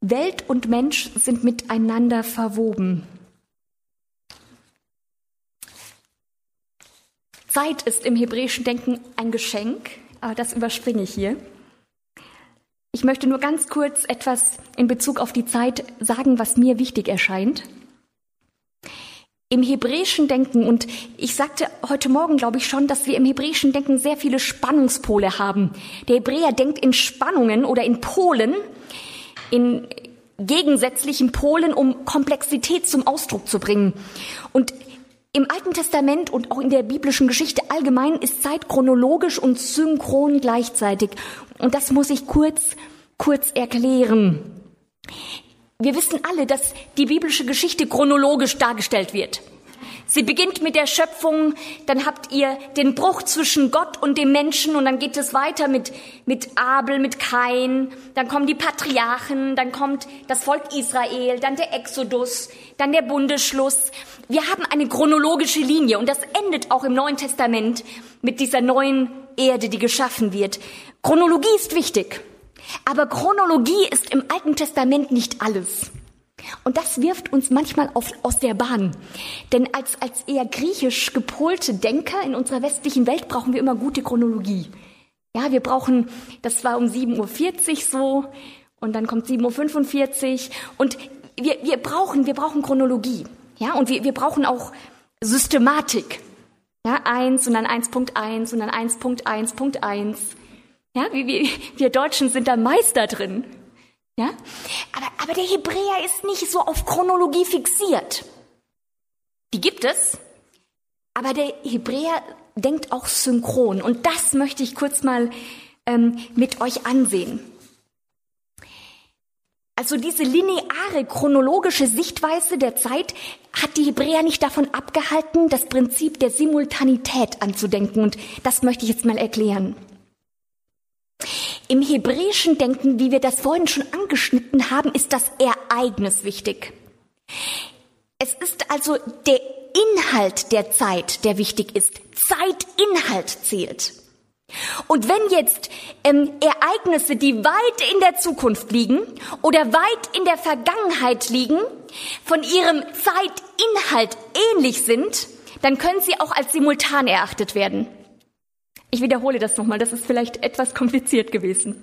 Welt und Mensch sind miteinander verwoben. Zeit ist im hebräischen Denken ein Geschenk, aber das überspringe ich hier. Ich möchte nur ganz kurz etwas in Bezug auf die Zeit sagen, was mir wichtig erscheint. Im hebräischen Denken, und ich sagte heute Morgen, glaube ich schon, dass wir im hebräischen Denken sehr viele Spannungspole haben. Der Hebräer denkt in Spannungen oder in Polen, in gegensätzlichen Polen, um Komplexität zum Ausdruck zu bringen. Und im Alten Testament und auch in der biblischen Geschichte allgemein ist Zeit chronologisch und synchron gleichzeitig. Und das muss ich kurz, kurz erklären. Wir wissen alle, dass die biblische Geschichte chronologisch dargestellt wird. Sie beginnt mit der Schöpfung, dann habt ihr den Bruch zwischen Gott und dem Menschen und dann geht es weiter mit, mit Abel, mit Kain, dann kommen die Patriarchen, dann kommt das Volk Israel, dann der Exodus, dann der Bundesschluss. Wir haben eine chronologische Linie und das endet auch im Neuen Testament mit dieser neuen Erde, die geschaffen wird. Chronologie ist wichtig, aber Chronologie ist im Alten Testament nicht alles. Und das wirft uns manchmal auf, aus der Bahn. Denn als, als eher griechisch gepolte Denker in unserer westlichen Welt brauchen wir immer gute Chronologie. Ja, wir brauchen, das war um 7.40 Uhr so, und dann kommt 7.45 Uhr, und wir, wir brauchen, wir brauchen Chronologie. Ja, und wir, wir brauchen auch Systematik. Ja, eins und dann 1.1 und dann 1.1.1. Ja, wir, wir, wir Deutschen sind da Meister drin. Ja? Aber, aber der Hebräer ist nicht so auf Chronologie fixiert. Die gibt es, aber der Hebräer denkt auch synchron. Und das möchte ich kurz mal ähm, mit euch ansehen. Also diese lineare chronologische Sichtweise der Zeit hat die Hebräer nicht davon abgehalten, das Prinzip der Simultanität anzudenken. Und das möchte ich jetzt mal erklären. Im hebräischen Denken, wie wir das vorhin schon angeschnitten haben, ist das Ereignis wichtig. Es ist also der Inhalt der Zeit, der wichtig ist. Zeitinhalt zählt. Und wenn jetzt ähm, Ereignisse, die weit in der Zukunft liegen oder weit in der Vergangenheit liegen, von ihrem Zeitinhalt ähnlich sind, dann können sie auch als simultan erachtet werden. Ich wiederhole das nochmal, das ist vielleicht etwas kompliziert gewesen.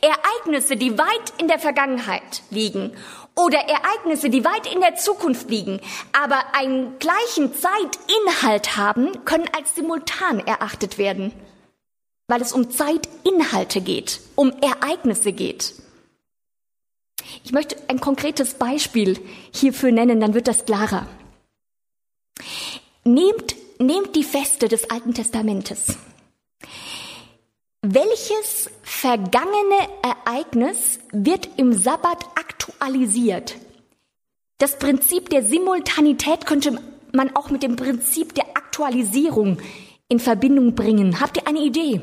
Ereignisse, die weit in der Vergangenheit liegen oder Ereignisse, die weit in der Zukunft liegen, aber einen gleichen Zeitinhalt haben, können als simultan erachtet werden, weil es um Zeitinhalte geht, um Ereignisse geht. Ich möchte ein konkretes Beispiel hierfür nennen, dann wird das klarer. Nehmt, nehmt die Feste des Alten Testamentes. Welches vergangene Ereignis wird im Sabbat aktualisiert? Das Prinzip der Simultanität könnte man auch mit dem Prinzip der Aktualisierung in Verbindung bringen. Habt ihr eine Idee?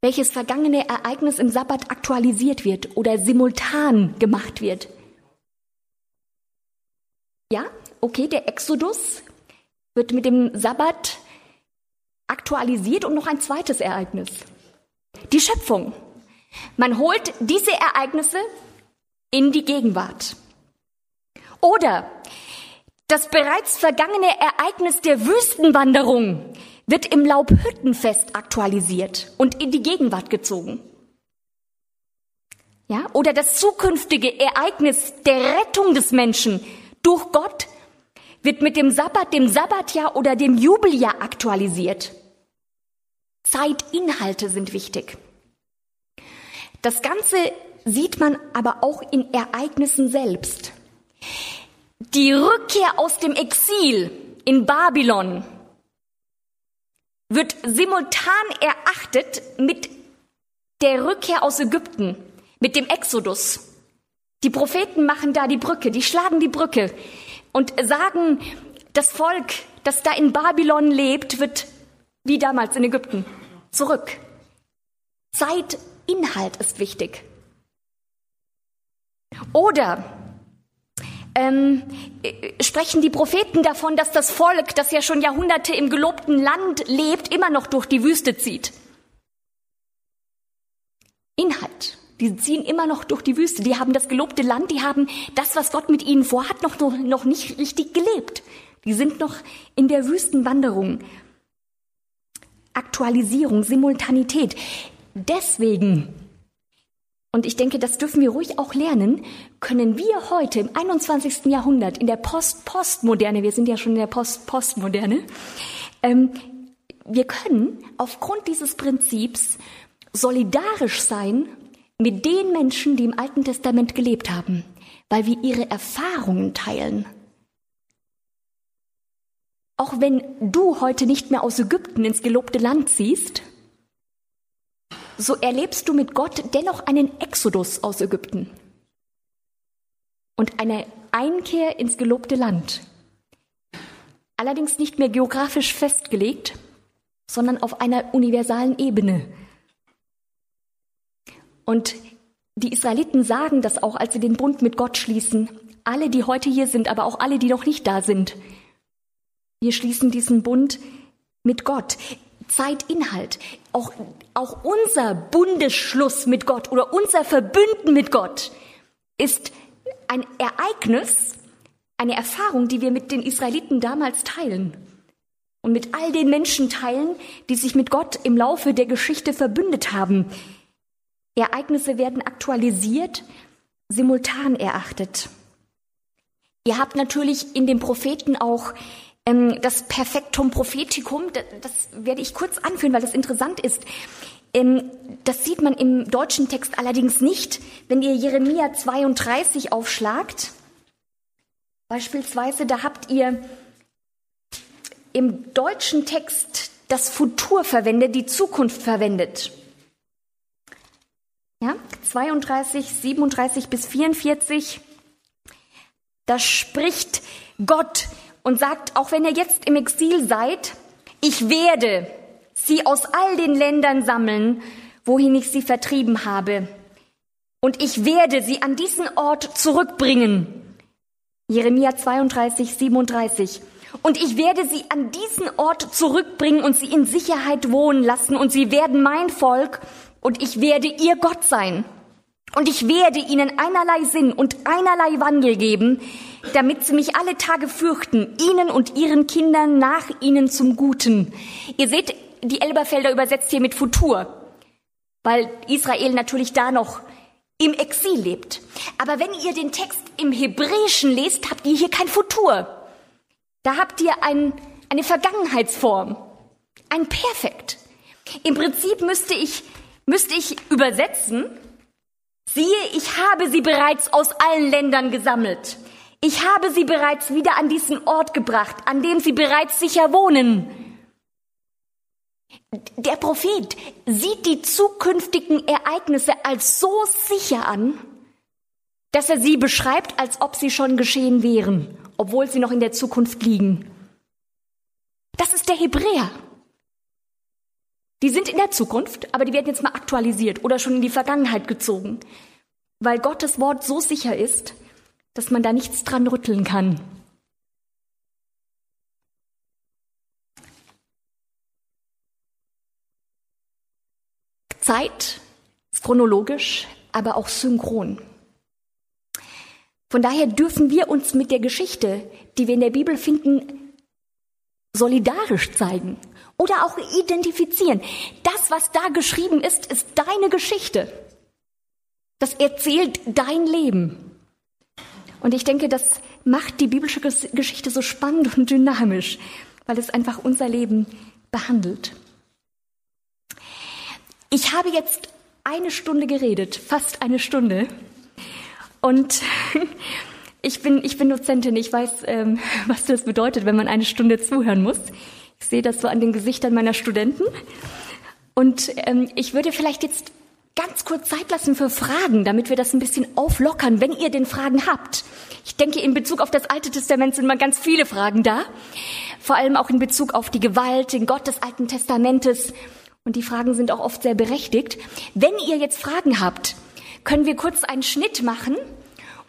Welches vergangene Ereignis im Sabbat aktualisiert wird oder simultan gemacht wird? Ja, okay, der Exodus wird mit dem Sabbat aktualisiert und noch ein zweites Ereignis. Die Schöpfung. Man holt diese Ereignisse in die Gegenwart. Oder das bereits vergangene Ereignis der Wüstenwanderung wird im Laubhüttenfest aktualisiert und in die Gegenwart gezogen. Ja, oder das zukünftige Ereignis der Rettung des Menschen durch Gott wird mit dem Sabbat, dem Sabbatjahr oder dem Jubeljahr aktualisiert. Zeitinhalte sind wichtig. Das Ganze sieht man aber auch in Ereignissen selbst. Die Rückkehr aus dem Exil in Babylon wird simultan erachtet mit der Rückkehr aus Ägypten, mit dem Exodus. Die Propheten machen da die Brücke, die schlagen die Brücke und sagen, das Volk, das da in Babylon lebt, wird wie damals in Ägypten zurück. Zeitinhalt ist wichtig. Oder ähm, sprechen die Propheten davon, dass das Volk, das ja schon Jahrhunderte im gelobten Land lebt, immer noch durch die Wüste zieht. Inhalt. Die ziehen immer noch durch die Wüste. Die haben das gelobte Land, die haben das, was Gott mit ihnen vorhat, noch, noch nicht richtig gelebt. Die sind noch in der Wüstenwanderung. Aktualisierung, Simultanität. Deswegen, und ich denke, das dürfen wir ruhig auch lernen, können wir heute im 21. Jahrhundert in der Post-Postmoderne, wir sind ja schon in der Post-Postmoderne, ähm, wir können aufgrund dieses Prinzips solidarisch sein mit den Menschen, die im Alten Testament gelebt haben, weil wir ihre Erfahrungen teilen. Auch wenn du heute nicht mehr aus Ägypten ins gelobte Land ziehst, so erlebst du mit Gott dennoch einen Exodus aus Ägypten und eine Einkehr ins gelobte Land. Allerdings nicht mehr geografisch festgelegt, sondern auf einer universalen Ebene. Und die Israeliten sagen das auch, als sie den Bund mit Gott schließen. Alle, die heute hier sind, aber auch alle, die noch nicht da sind. Wir schließen diesen Bund mit Gott. Zeitinhalt. Auch, auch unser Bundesschluss mit Gott oder unser Verbünden mit Gott ist ein Ereignis, eine Erfahrung, die wir mit den Israeliten damals teilen und mit all den Menschen teilen, die sich mit Gott im Laufe der Geschichte verbündet haben. Ereignisse werden aktualisiert, simultan erachtet. Ihr habt natürlich in den Propheten auch das Perfektum Propheticum, das, das, werde ich kurz anführen, weil das interessant ist. Ähm, das sieht man im deutschen Text allerdings nicht. Wenn ihr Jeremia 32 aufschlagt, beispielsweise, da habt ihr im deutschen Text das Futur verwendet, die Zukunft verwendet. Ja, 32, 37 bis 44. Da spricht Gott und sagt, auch wenn ihr jetzt im Exil seid, ich werde sie aus all den Ländern sammeln, wohin ich sie vertrieben habe. Und ich werde sie an diesen Ort zurückbringen. Jeremia 32, 37. Und ich werde sie an diesen Ort zurückbringen und sie in Sicherheit wohnen lassen und sie werden mein Volk und ich werde ihr Gott sein. Und ich werde ihnen einerlei Sinn und einerlei Wandel geben, damit sie mich alle Tage fürchten, ihnen und ihren Kindern nach ihnen zum Guten. Ihr seht, die Elberfelder übersetzt hier mit Futur, weil Israel natürlich da noch im Exil lebt. Aber wenn ihr den Text im Hebräischen lest, habt ihr hier kein Futur. Da habt ihr ein, eine Vergangenheitsform, ein Perfekt. Im Prinzip müsste ich, müsste ich übersetzen, siehe, ich habe sie bereits aus allen Ländern gesammelt. Ich habe sie bereits wieder an diesen Ort gebracht, an dem sie bereits sicher wohnen. Der Prophet sieht die zukünftigen Ereignisse als so sicher an, dass er sie beschreibt, als ob sie schon geschehen wären, obwohl sie noch in der Zukunft liegen. Das ist der Hebräer. Die sind in der Zukunft, aber die werden jetzt mal aktualisiert oder schon in die Vergangenheit gezogen, weil Gottes Wort so sicher ist, dass man da nichts dran rütteln kann. Zeit ist chronologisch, aber auch synchron. Von daher dürfen wir uns mit der Geschichte, die wir in der Bibel finden, solidarisch zeigen oder auch identifizieren. Das, was da geschrieben ist, ist deine Geschichte. Das erzählt dein Leben. Und ich denke, das macht die biblische Geschichte so spannend und dynamisch, weil es einfach unser Leben behandelt. Ich habe jetzt eine Stunde geredet, fast eine Stunde. Und ich bin, ich bin Dozentin, ich weiß, ähm, was das bedeutet, wenn man eine Stunde zuhören muss. Ich sehe das so an den Gesichtern meiner Studenten. Und ähm, ich würde vielleicht jetzt ganz kurz Zeit lassen für Fragen, damit wir das ein bisschen auflockern, wenn ihr denn Fragen habt. Ich denke, in Bezug auf das Alte Testament sind mal ganz viele Fragen da. Vor allem auch in Bezug auf die Gewalt, den Gott des Alten Testamentes. Und die Fragen sind auch oft sehr berechtigt. Wenn ihr jetzt Fragen habt, können wir kurz einen Schnitt machen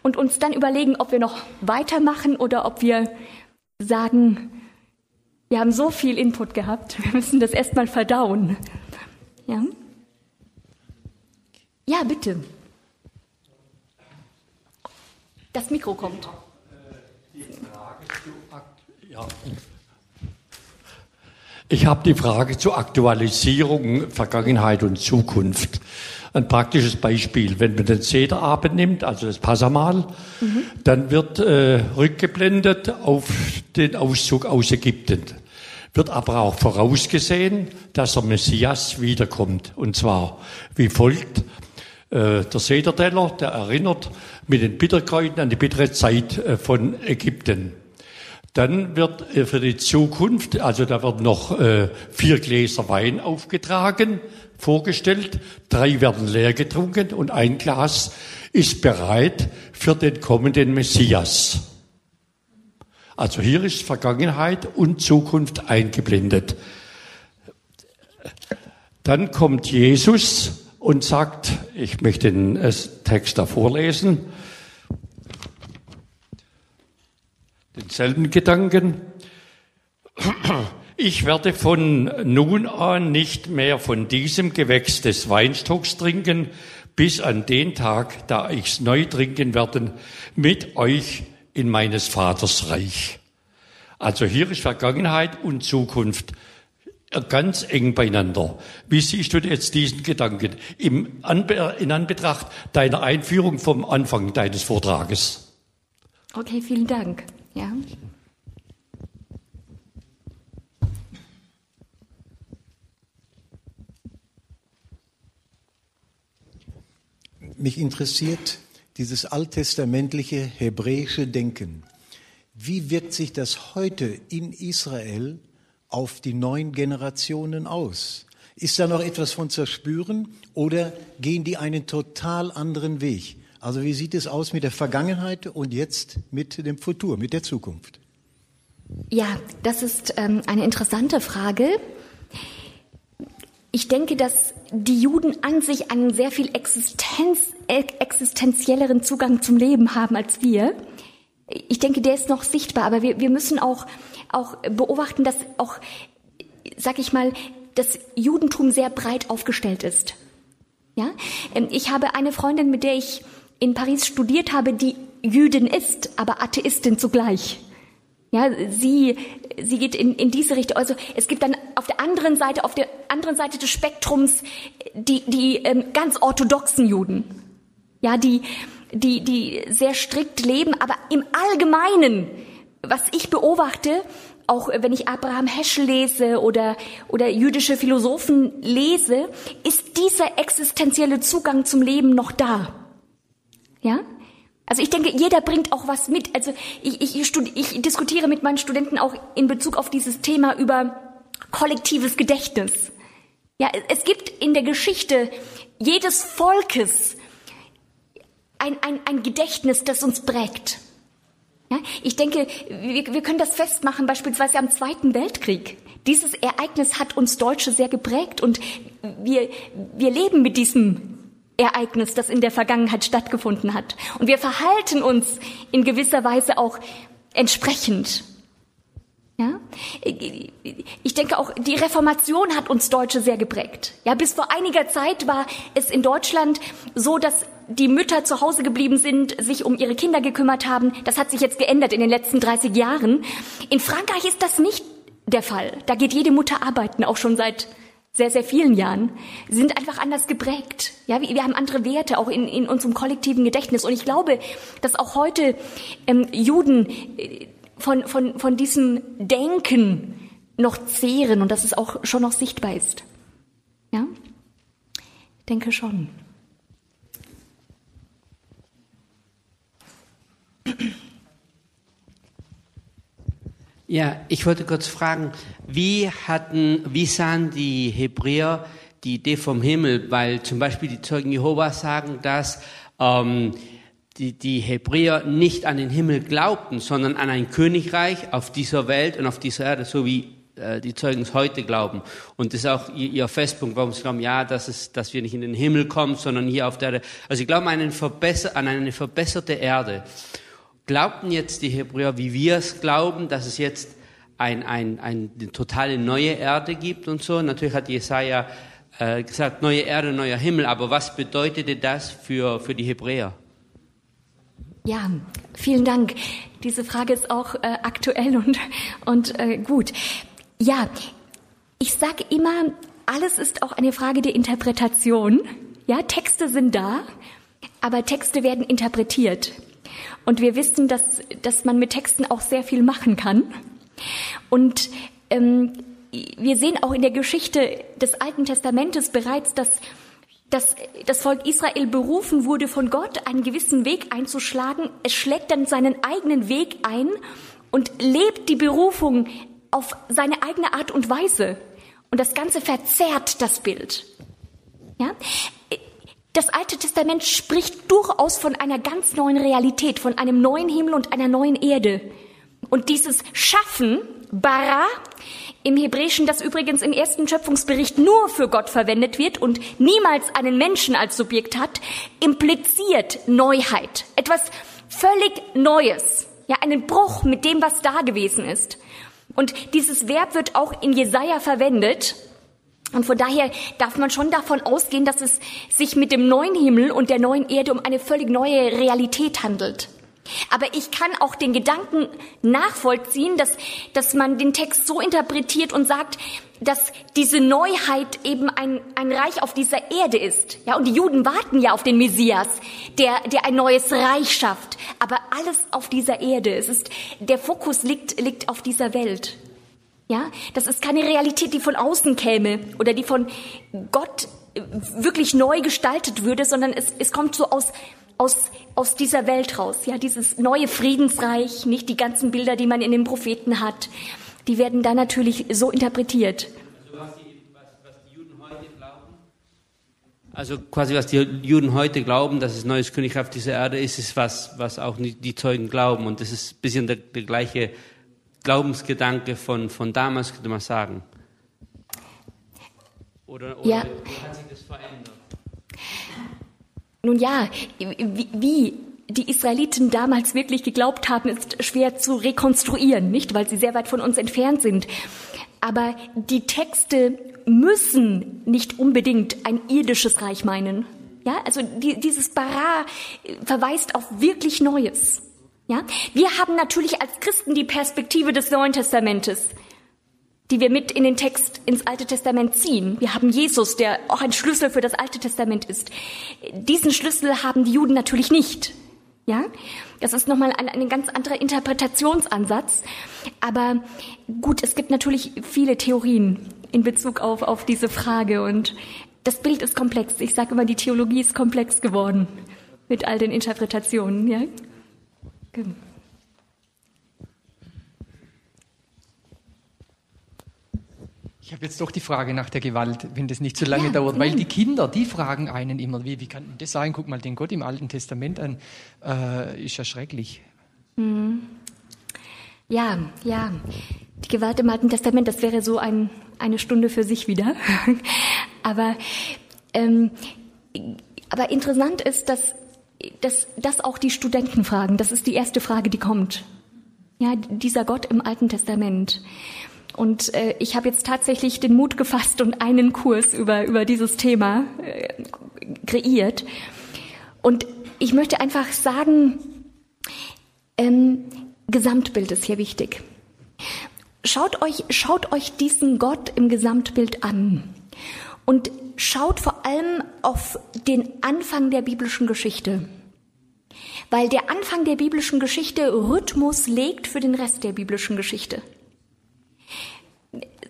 und uns dann überlegen, ob wir noch weitermachen oder ob wir sagen, wir haben so viel Input gehabt, wir müssen das erstmal verdauen. Ja? Ja, bitte. Das Mikro kommt. Ich habe die Frage zur Aktualisierung Vergangenheit und Zukunft. Ein praktisches Beispiel, wenn man den Sederabend nimmt, also das Passamal, mhm. dann wird äh, rückgeblendet auf den Auszug aus Ägypten. Wird aber auch vorausgesehen, dass der Messias wiederkommt. Und zwar wie folgt. Äh, der Sederteller, der erinnert mit den Bitterkräutern an die bittere Zeit äh, von Ägypten. Dann wird äh, für die Zukunft, also da werden noch äh, vier Gläser Wein aufgetragen, vorgestellt, drei werden leer getrunken und ein Glas ist bereit für den kommenden Messias. Also hier ist Vergangenheit und Zukunft eingeblendet. Dann kommt Jesus und sagt, ich möchte den äh, Text da vorlesen, denselben Gedanken. Ich werde von nun an nicht mehr von diesem Gewächs des Weinstocks trinken, bis an den Tag, da ich's neu trinken werde mit euch in meines Vaters Reich. Also hier ist Vergangenheit und Zukunft ganz eng beieinander. Wie siehst du jetzt diesen Gedanken im Anbe in Anbetracht deiner Einführung vom Anfang deines Vortrages? Okay, vielen Dank. Ja. Mich interessiert dieses alttestamentliche hebräische Denken. Wie wirkt sich das heute in Israel auf die neuen Generationen aus? Ist da noch etwas von zerspüren oder gehen die einen total anderen Weg? Also wie sieht es aus mit der Vergangenheit und jetzt mit dem Futur, mit der Zukunft? Ja, das ist ähm, eine interessante Frage. Ich denke, dass die Juden an sich einen sehr viel Existenz, existenzielleren Zugang zum Leben haben als wir. Ich denke, der ist noch sichtbar, aber wir, wir müssen auch auch beobachten, dass auch, sag ich mal, das Judentum sehr breit aufgestellt ist. Ja, ähm, ich habe eine Freundin, mit der ich in Paris studiert habe, die Jüdin ist, aber Atheistin zugleich. Ja, sie, sie geht in, in diese Richtung. Also es gibt dann auf der anderen Seite, auf der anderen Seite des Spektrums die, die ähm, ganz orthodoxen Juden. Ja, die, die, die sehr strikt leben, aber im Allgemeinen was ich beobachte, auch wenn ich Abraham Heschel lese oder, oder jüdische Philosophen lese, ist dieser existenzielle Zugang zum Leben noch da. Ja? Also ich denke, jeder bringt auch was mit. Also ich, ich, ich, ich diskutiere mit meinen Studenten auch in Bezug auf dieses Thema über kollektives Gedächtnis. Ja, es gibt in der Geschichte jedes Volkes ein, ein, ein Gedächtnis, das uns prägt. Ja, ich denke, wir, wir können das festmachen, beispielsweise am Zweiten Weltkrieg. Dieses Ereignis hat uns Deutsche sehr geprägt und wir, wir leben mit diesem Ereignis, das in der Vergangenheit stattgefunden hat. Und wir verhalten uns in gewisser Weise auch entsprechend. Ja? Ich denke auch, die Reformation hat uns Deutsche sehr geprägt. Ja, bis vor einiger Zeit war es in Deutschland so, dass die Mütter zu Hause geblieben sind, sich um ihre Kinder gekümmert haben. Das hat sich jetzt geändert in den letzten 30 Jahren. In Frankreich ist das nicht der Fall. Da geht jede Mutter arbeiten, auch schon seit sehr, sehr vielen Jahren. Sind einfach anders geprägt. Ja, wir, wir haben andere Werte, auch in, in unserem kollektiven Gedächtnis. Und ich glaube, dass auch heute ähm, Juden äh, von, von, von diesem Denken noch zehren und dass es auch schon noch sichtbar ist. Ja? Ich denke schon. Ja, ich wollte kurz fragen, wie hatten, wie sahen die Hebräer die Idee vom Himmel? Weil zum Beispiel die Zeugen Jehovas sagen, dass ähm, die, die Hebräer nicht an den Himmel glaubten, sondern an ein Königreich auf dieser Welt und auf dieser Erde, so wie äh, die Zeugen es heute glauben. Und das ist auch ihr, Festpunkt, warum sie glauben, ja, dass, es, dass wir nicht in den Himmel kommen, sondern hier auf der Erde. Also sie glauben an eine verbesserte Erde glaubten jetzt die Hebräer, wie wir es glauben, dass es jetzt ein, ein, ein, eine totale neue Erde gibt und so. Natürlich hat Jesaja äh, gesagt, neue Erde, neuer Himmel. Aber was bedeutete das für, für die Hebräer? Ja, vielen Dank. Diese Frage ist auch äh, aktuell und, und äh, gut. Ja, ich sage immer, alles ist auch eine Frage der Interpretation. Ja, Texte sind da, aber Texte werden interpretiert. Und wir wissen, dass, dass man mit Texten auch sehr viel machen kann. Und ähm, wir sehen auch in der Geschichte des Alten Testamentes bereits, dass, dass das Volk Israel berufen wurde von Gott, einen gewissen Weg einzuschlagen. Es schlägt dann seinen eigenen Weg ein und lebt die Berufung auf seine eigene Art und Weise. Und das Ganze verzerrt das Bild. Ja? Das Alte Testament spricht durchaus von einer ganz neuen Realität, von einem neuen Himmel und einer neuen Erde. Und dieses Schaffen, bara, im Hebräischen, das übrigens im ersten Schöpfungsbericht nur für Gott verwendet wird und niemals einen Menschen als Subjekt hat, impliziert Neuheit. Etwas völlig Neues. Ja, einen Bruch mit dem, was da gewesen ist. Und dieses Verb wird auch in Jesaja verwendet. Und von daher darf man schon davon ausgehen, dass es sich mit dem neuen Himmel und der neuen Erde um eine völlig neue Realität handelt. Aber ich kann auch den Gedanken nachvollziehen, dass, dass man den Text so interpretiert und sagt, dass diese Neuheit eben ein, ein Reich auf dieser Erde ist. Ja, und die Juden warten ja auf den Messias, der, der ein neues Reich schafft. Aber alles auf dieser Erde. Es ist, der Fokus liegt, liegt auf dieser Welt. Ja, das ist keine Realität, die von außen käme oder die von Gott wirklich neu gestaltet würde, sondern es, es kommt so aus, aus, aus dieser Welt raus. Ja, dieses neue Friedensreich, nicht die ganzen Bilder, die man in den Propheten hat, die werden da natürlich so interpretiert. Also? Also quasi was die Juden heute glauben, dass es neues Königreich auf dieser Erde ist, ist was, was auch die Zeugen glauben. Und das ist ein bisschen der, der gleiche Glaubensgedanke von, von damals, könnte man sagen. Oder, oder Ja. hat sich das verändert? Nun ja, wie, wie die Israeliten damals wirklich geglaubt haben, ist schwer zu rekonstruieren, nicht, weil sie sehr weit von uns entfernt sind. Aber die Texte müssen nicht unbedingt ein irdisches Reich meinen. Ja, also die, dieses Bara verweist auf wirklich Neues. Ja, wir haben natürlich als Christen die Perspektive des Neuen Testamentes, die wir mit in den Text ins Alte Testament ziehen. Wir haben Jesus, der auch ein Schlüssel für das Alte Testament ist. Diesen Schlüssel haben die Juden natürlich nicht. Ja, das ist nochmal ein, ein ganz anderer Interpretationsansatz. Aber gut, es gibt natürlich viele Theorien in Bezug auf, auf diese Frage und das Bild ist komplex. Ich sage immer, die Theologie ist komplex geworden mit all den Interpretationen. Ja? Genau. Ich habe jetzt doch die Frage nach der Gewalt, wenn das nicht so lange Ja, dauert, weil die Kinder, die fragen einen immer, wie, wie kann das sein? Guck mal den Gott im Alten Testament an, äh, ist ja schrecklich. Ja, ja. Die Gewalt im Alten Testament, das wäre so ein, eine Stunde für sich wieder. aber, ähm, aber interessant ist, dass, dass, dass auch die Studenten fragen. Das ist die erste Frage, die kommt. Ja, dieser Gott im Alten Testament. Und äh, ich habe jetzt tatsächlich den Mut gefasst und einen Kurs über, über dieses Thema äh, kreiert. Und ich möchte einfach sagen, ähm, Gesamtbild ist hier wichtig. Schaut euch, schaut euch diesen Gott im Gesamtbild an und schaut vor allem auf den Anfang der biblischen Geschichte. Weil der Anfang der biblischen Geschichte Rhythmus legt für den Rest der biblischen Geschichte.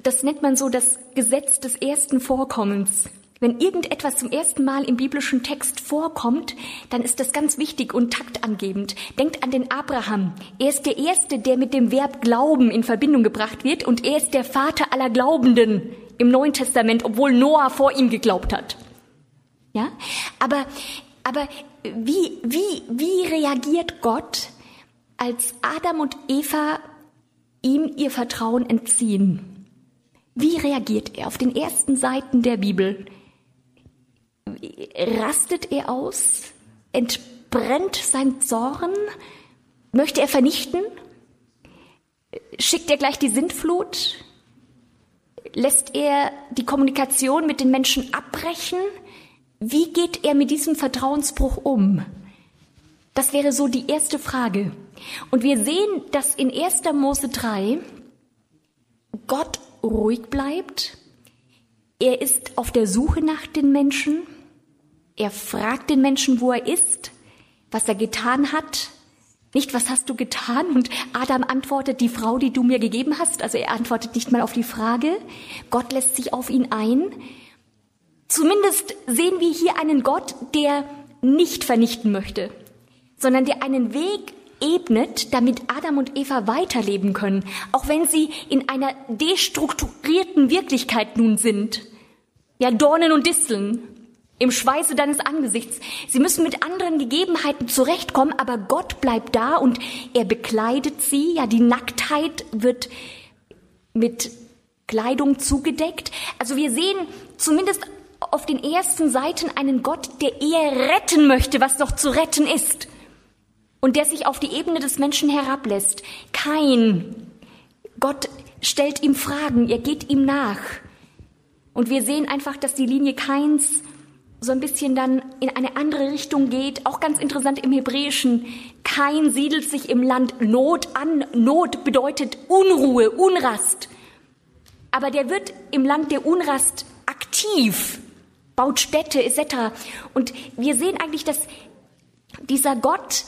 Das nennt man so das Gesetz des ersten Vorkommens. Wenn irgendetwas zum ersten Mal im biblischen Text vorkommt, dann ist das ganz wichtig und taktangebend. Denkt an den Abraham. Er ist der Erste, der mit dem Verb Glauben in Verbindung gebracht wird und er ist der Vater aller Glaubenden im Neuen Testament, obwohl Noah vor ihm geglaubt hat. Ja? Aber, aber wie, wie, wie reagiert Gott, als Adam und Eva ihm ihr Vertrauen entziehen? Wie reagiert er auf den ersten Seiten der Bibel? Rastet er aus? Entbrennt sein Zorn? Möchte er vernichten? Schickt er gleich die Sintflut? Lässt er die Kommunikation mit den Menschen abbrechen? Wie geht er mit diesem Vertrauensbruch um? Das wäre so die erste Frage. Und wir sehen, dass in 1. Mose 3 Gott ruhig bleibt er ist auf der Suche nach den Menschen. Er fragt den Menschen, wo er ist, was er getan hat. Nicht, was hast du getan? Und Adam antwortet, die Frau, die du mir gegeben hast. Also er antwortet nicht mal auf die Frage. Gott lässt sich auf ihn ein. Zumindest sehen wir hier einen Gott, der nicht vernichten möchte, sondern der einen Weg ebnet, damit Adam und Eva weiterleben können, auch wenn sie in einer destrukturierten Wirklichkeit nun sind. Ja, Dornen und Disteln im Schweiße deines Angesichts. Sie müssen mit anderen Gegebenheiten zurechtkommen, aber Gott bleibt da und er bekleidet sie. Ja, die Nacktheit wird mit Kleidung zugedeckt. Also wir sehen zumindest auf den ersten Seiten einen Gott, der eher retten möchte, was noch zu retten ist. Und der sich auf die Ebene des Menschen herablässt. Kein. Gott stellt ihm Fragen, er geht ihm nach. Und wir sehen einfach, dass die Linie Keins so ein bisschen dann in eine andere Richtung geht. Auch ganz interessant im Hebräischen. Kein siedelt sich im Land Not an. Not bedeutet Unruhe, Unrast. Aber der wird im Land der Unrast aktiv baut Städte etc. Und wir sehen eigentlich, dass dieser Gott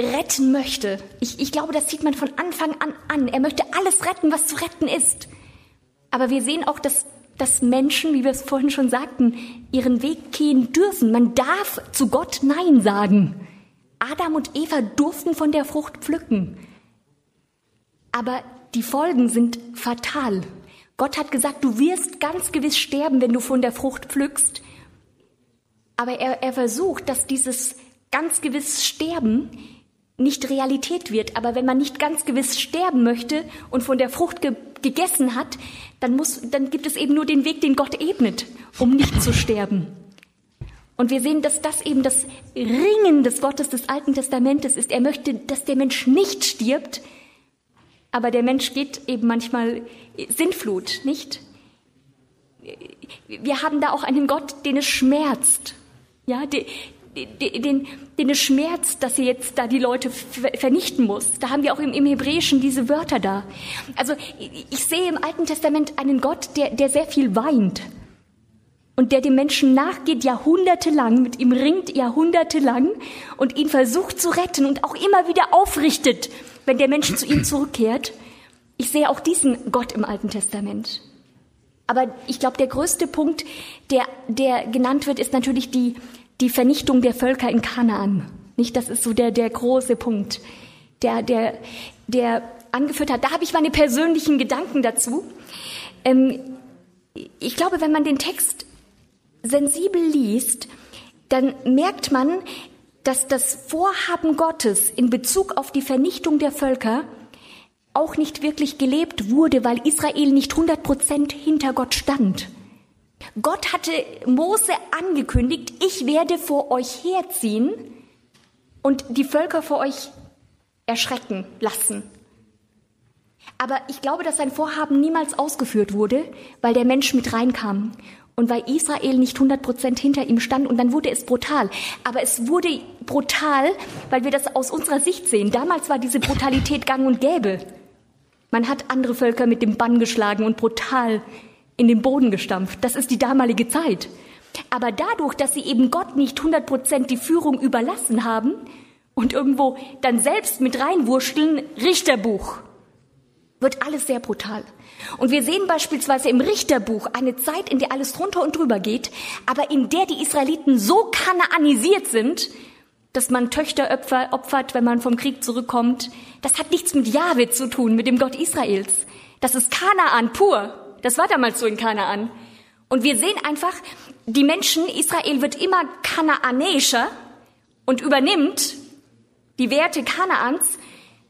retten möchte. Ich, ich glaube, das sieht man von Anfang an an. Er möchte alles retten, was zu retten ist. Aber wir sehen auch, dass, dass Menschen, wie wir es vorhin schon sagten, ihren Weg gehen dürfen. Man darf zu Gott Nein sagen. Adam und Eva durften von der Frucht pflücken. Aber die Folgen sind fatal. Gott hat gesagt, du wirst ganz gewiss sterben, wenn du von der Frucht pflückst. Aber er, er versucht, dass dieses ganz gewiss Sterben nicht Realität wird. Aber wenn man nicht ganz gewiss sterben möchte und von der Frucht ge gegessen hat, dann, muss, dann gibt es eben nur den Weg, den Gott ebnet, um nicht zu sterben. Und wir sehen, dass das eben das Ringen des Gottes des Alten Testamentes ist. Er möchte, dass der Mensch nicht stirbt, aber der Mensch geht eben manchmal Sintflut, nicht? Wir haben da auch einen Gott, den es schmerzt. Ja, den, den, es schmerzt, dass er jetzt da die Leute vernichten muss. Da haben wir auch im, im Hebräischen diese Wörter da. Also ich sehe im Alten Testament einen Gott, der, der sehr viel weint und der dem Menschen nachgeht jahrhundertelang, mit ihm ringt jahrhundertelang und ihn versucht zu retten und auch immer wieder aufrichtet wenn der Mensch zu ihm zurückkehrt. Ich sehe auch diesen Gott im Alten Testament. Aber ich glaube, der größte Punkt, der, der genannt wird, ist natürlich die, die Vernichtung der Völker in Kanaan. Nicht, das ist so der, der große Punkt, der, der, der angeführt hat. Da habe ich meine persönlichen Gedanken dazu. Ähm, ich glaube, wenn man den Text sensibel liest, dann merkt man, dass das Vorhaben Gottes in Bezug auf die Vernichtung der Völker auch nicht wirklich gelebt wurde, weil Israel nicht 100 Prozent hinter Gott stand. Gott hatte Mose angekündigt, ich werde vor euch herziehen und die Völker vor euch erschrecken lassen. Aber ich glaube, dass sein Vorhaben niemals ausgeführt wurde, weil der Mensch mit reinkam und weil Israel nicht 100 Prozent hinter ihm stand und dann wurde es brutal. Aber es wurde brutal, weil wir das aus unserer Sicht sehen. Damals war diese Brutalität gang und gäbe. Man hat andere Völker mit dem Bann geschlagen und brutal in den Boden gestampft. Das ist die damalige Zeit. Aber dadurch, dass sie eben Gott nicht 100 Prozent die Führung überlassen haben und irgendwo dann selbst mit reinwurschteln, Richterbuch, wird alles sehr brutal. Und wir sehen beispielsweise im Richterbuch eine Zeit, in der alles drunter und drüber geht, aber in der die Israeliten so kanaanisiert sind, dass man Töchter opfert, wenn man vom Krieg zurückkommt. Das hat nichts mit Jahwe zu tun, mit dem Gott Israels. Das ist Kanaan pur. Das war damals so in Kanaan. Und wir sehen einfach, die Menschen, Israel wird immer kanaanäischer und übernimmt die Werte Kanaans,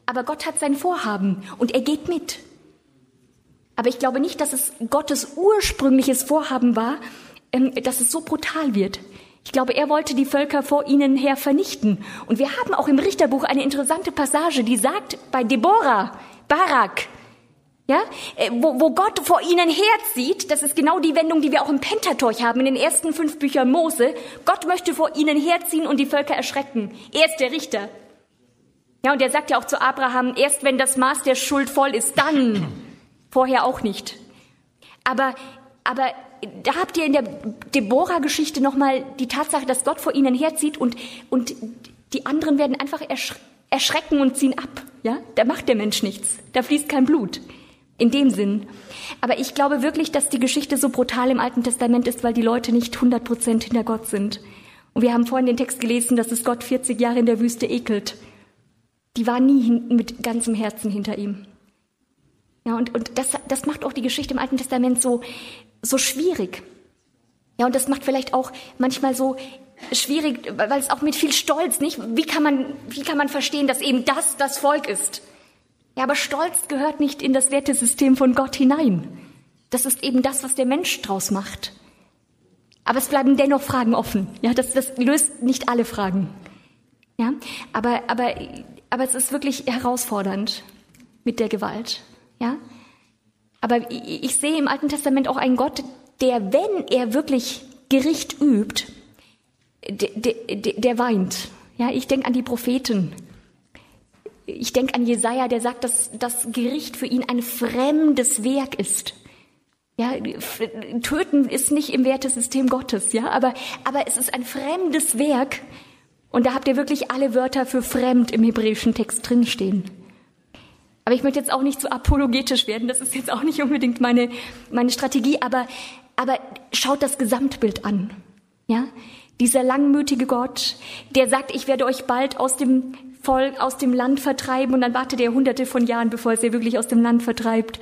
aber Gott hat sein Vorhaben und er geht mit. Aber ich glaube nicht, dass es Gottes ursprüngliches Vorhaben war, ähm, dass es so brutal wird. Ich glaube, er wollte die Völker vor ihnen her vernichten. Und wir haben auch im Richterbuch eine interessante Passage, die sagt bei Deborah, Barak, ja, äh, wo, wo Gott vor ihnen herzieht, das ist genau die Wendung, die wir auch im Pentateuch haben, in den ersten fünf Büchern Mose. Gott möchte vor ihnen herziehen und die Völker erschrecken. Er ist der Richter. Ja, und er sagt ja auch zu Abraham, erst wenn das Maß der Schuld voll ist, dann Vorher auch nicht. Aber, aber da habt ihr in der Deborah-Geschichte nochmal die Tatsache, dass Gott vor ihnen herzieht und, und die anderen werden einfach ersch erschrecken und ziehen ab. Ja, da macht der Mensch nichts. Da fließt kein Blut. In dem Sinn. Aber ich glaube wirklich, dass die Geschichte so brutal im Alten Testament ist, weil die Leute nicht 100 Prozent hinter Gott sind. Und wir haben vorhin den Text gelesen, dass es Gott 40 Jahre in der Wüste ekelt. Die waren nie mit ganzem Herzen hinter ihm. Ja, und, und das, das macht auch die Geschichte im Alten Testament so, so schwierig. Ja, und das macht vielleicht auch manchmal so schwierig, weil es auch mit viel Stolz, nicht? Wie kann man, wie kann man verstehen, dass eben das das Volk ist? Ja, aber Stolz gehört nicht in das Wertesystem von Gott hinein. Das ist eben das, was der Mensch draus macht. Aber es bleiben dennoch Fragen offen. Ja, das, das löst nicht alle Fragen. Ja, aber, aber, aber es ist wirklich herausfordernd mit der Gewalt. Ja, aber ich, sehe im Alten Testament auch einen Gott, der, wenn er wirklich Gericht übt, der, der, der weint. Ja, ich denke an die Propheten. Ich denke an Jesaja, der sagt, dass das Gericht für ihn ein fremdes Werk ist. Ja, töten ist nicht im Wertesystem Gottes, ja, aber, aber es ist ein fremdes Werk. Und da habt ihr wirklich alle Wörter für fremd im hebräischen Text drinstehen. Aber ich möchte jetzt auch nicht zu apologetisch werden, das ist jetzt auch nicht unbedingt meine, meine Strategie, aber, aber schaut das Gesamtbild an. Ja, dieser langmütige Gott, der sagt, ich werde euch bald aus dem Volk, aus dem Land vertreiben und dann wartet er hunderte von Jahren, bevor er sie wirklich aus dem Land vertreibt.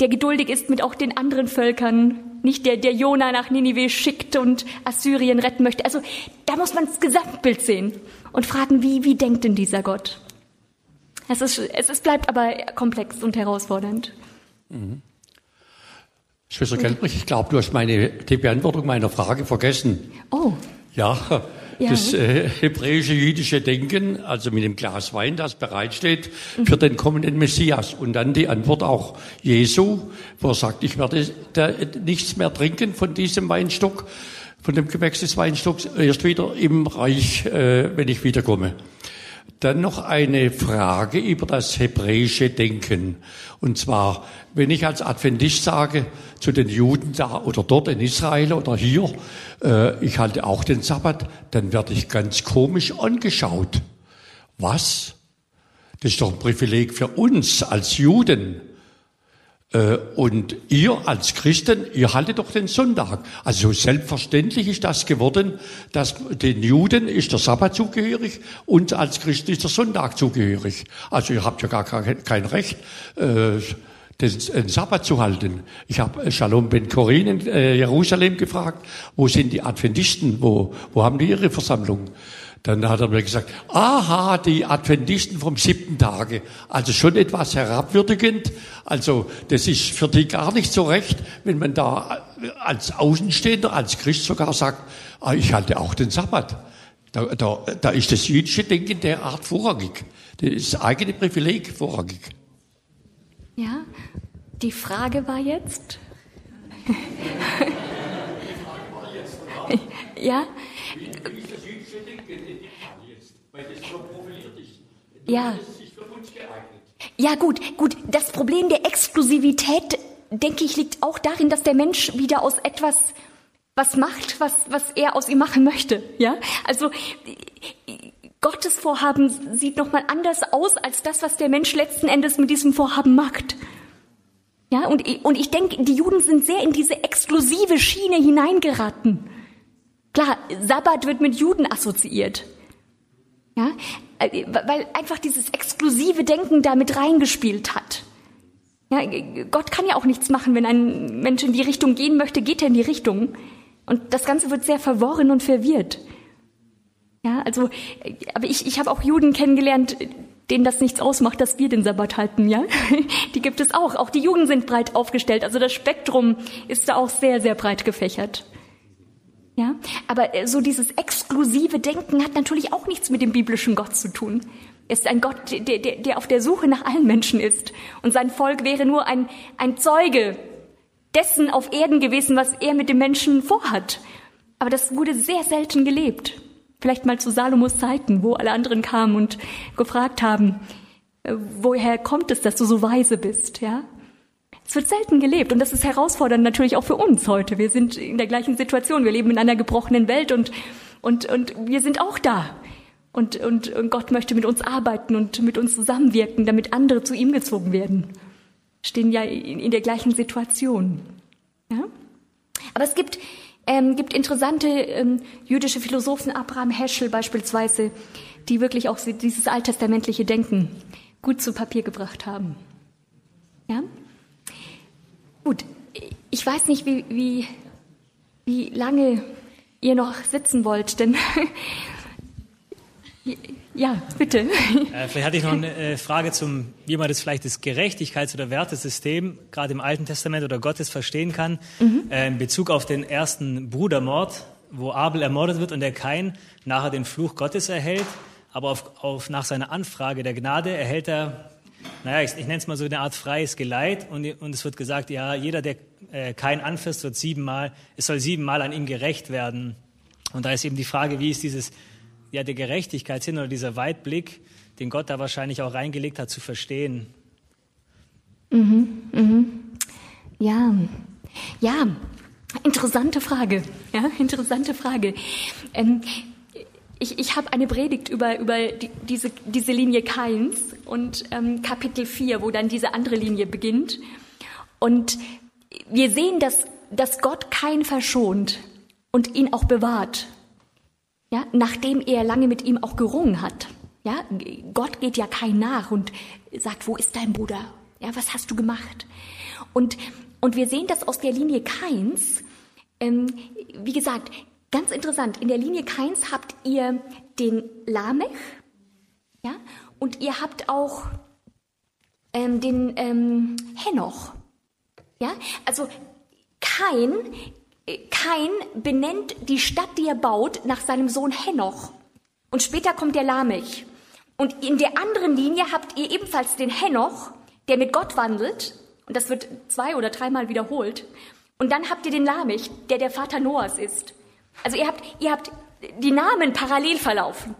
Der geduldig ist mit auch den anderen Völkern, nicht der, der Jona nach Ninive schickt und Assyrien retten möchte. Also da muss man das Gesamtbild sehen und fragen, wie, wie denkt denn dieser Gott? Es, ist, es ist, bleibt aber komplex und herausfordernd. Mhm. Schwester Gelbrich, ich glaube, du hast meine, die Beantwortung meiner Frage vergessen. Oh. Ja, ja. das äh, hebräische jüdische Denken, also mit dem Glas Wein, das bereitsteht mhm. für den kommenden Messias. Und dann die Antwort auch Jesu, wo er sagt, ich werde da nichts mehr trinken von diesem Weinstock, von dem Gewächs des Weinstocks, erst wieder im Reich, äh, wenn ich wiederkomme. Dann noch eine Frage über das hebräische Denken. Und zwar, wenn ich als Adventist sage zu den Juden da oder dort in Israel oder hier, äh, ich halte auch den Sabbat, dann werde ich ganz komisch angeschaut. Was? Das ist doch ein Privileg für uns als Juden. Äh, und ihr als Christen, ihr haltet doch den Sonntag. Also selbstverständlich ist das geworden, dass den Juden ist der Sabbat zugehörig und als Christen ist der Sonntag zugehörig. Also ihr habt ja gar kein Recht, äh, den Sabbat zu halten. Ich habe Shalom Ben Korin in äh, Jerusalem gefragt, wo sind die Adventisten, wo, wo haben die ihre Versammlung? Dann hat er mir gesagt, aha, die Adventisten vom siebten Tage. Also schon etwas herabwürdigend. Also das ist für die gar nicht so recht, wenn man da als Außenstehender, als Christ sogar sagt, ah, ich halte auch den Sabbat. Da, da, da ist das jüdische Denken derart vorrangig. Das ist das eigene Privileg vorrangig. Ja, die Frage war jetzt. ja, Ja. Ja, gut, gut. Das Problem der Exklusivität, denke ich, liegt auch darin, dass der Mensch wieder aus etwas was macht, was, was er aus ihm machen möchte. Ja, also Gottes Vorhaben sieht nochmal anders aus als das, was der Mensch letzten Endes mit diesem Vorhaben macht. Ja, und, und ich denke, die Juden sind sehr in diese exklusive Schiene hineingeraten. Klar, Sabbat wird mit Juden assoziiert. Ja, äh, weil einfach dieses exklusive Denken da mit reingespielt hat. Ja, Gott kann ja auch nichts machen, wenn ein Mensch in die Richtung gehen möchte, geht er in die Richtung. Und das Ganze wird sehr verworren und verwirrt. Ja, also, aber ich, ich habe auch Juden kennengelernt, denen das nichts ausmacht, dass wir den Sabbat halten, ja? Die gibt es auch. Auch die Juden sind breit aufgestellt. Also das Spektrum ist da auch sehr, sehr breit gefächert. Ja, aber äh, so dieses exklusive Denken hat natürlich auch nichts mit dem biblischen Gott zu tun. Er ist ein Gott, der, der, der auf der Suche nach allen Menschen ist. Und sein Volk wäre nur ein, ein Zeuge dessen auf Erden gewesen, was er mit dem Menschen vorhat. Aber das wurde sehr selten gelebt. Vielleicht mal zu Salomos Zeiten, wo alle anderen kamen und gefragt haben, äh, woher kommt es, dass du so weise bist, ja? Es wird selten gelebt und das ist herausfordernd natürlich auch für uns heute. Wir sind in der gleichen Situation. Wir leben in einer gebrochenen Welt und, und, und wir sind auch da. Und, und, und Gott möchte mit uns arbeiten und mit uns zusammenwirken, damit andere zu ihm gezogen werden. Stehen ja in, in der gleichen Situation. Ja? Aber es gibt, ähm, gibt interessante ähm, jüdische Philosophen, Abraham Heschel beispielsweise, die wirklich auch dieses alttestamentliche Denken gut zu Papier gebracht haben. Ja? Gut, ich weiß nicht, wie, wie, wie lange ihr noch sitzen wollt, denn ja, bitte. Äh, vielleicht hatte ich noch eine äh, Frage zum, wie man das vielleicht das Gerechtigkeits- oder Wertesystem gerade im Alten Testament oder Gottes verstehen kann, mhm. äh, in Bezug auf den ersten Brudermord, wo Abel ermordet wird und der Kain nachher den Fluch Gottes erhält, aber auf, auf, nach seiner Anfrage der Gnade erhält er naja, ich, ich nenne es mal so eine Art freies Geleit und, und es wird gesagt, ja, jeder, der äh, kein anfasst, wird siebenmal, es soll siebenmal an ihm gerecht werden. Und da ist eben die Frage, wie ist dieses, ja, der Gerechtigkeitssinn oder dieser Weitblick, den Gott da wahrscheinlich auch reingelegt hat, zu verstehen. Mhm, mhm. Ja, ja, interessante Frage. Ja, interessante Frage. Ähm, ich, ich habe eine Predigt über, über die, diese, diese Linie Keins und ähm, Kapitel 4, wo dann diese andere Linie beginnt. Und wir sehen, dass, dass Gott Kain verschont und ihn auch bewahrt. Ja, nachdem er lange mit ihm auch gerungen hat. Ja, Gott geht ja Kain nach und sagt, wo ist dein Bruder? Ja, was hast du gemacht? Und, und wir sehen das aus der Linie Kains. Ähm, wie gesagt, Ganz interessant, in der Linie Keins habt ihr den Lamech, ja, und ihr habt auch ähm, den ähm, Henoch, ja, also Kain, Kain benennt die Stadt, die er baut, nach seinem Sohn Henoch. Und später kommt der Lamech. Und in der anderen Linie habt ihr ebenfalls den Henoch, der mit Gott wandelt. Und das wird zwei oder dreimal wiederholt. Und dann habt ihr den Lamech, der der Vater Noahs ist. Also ihr habt, ihr habt die Namen parallel verlaufen.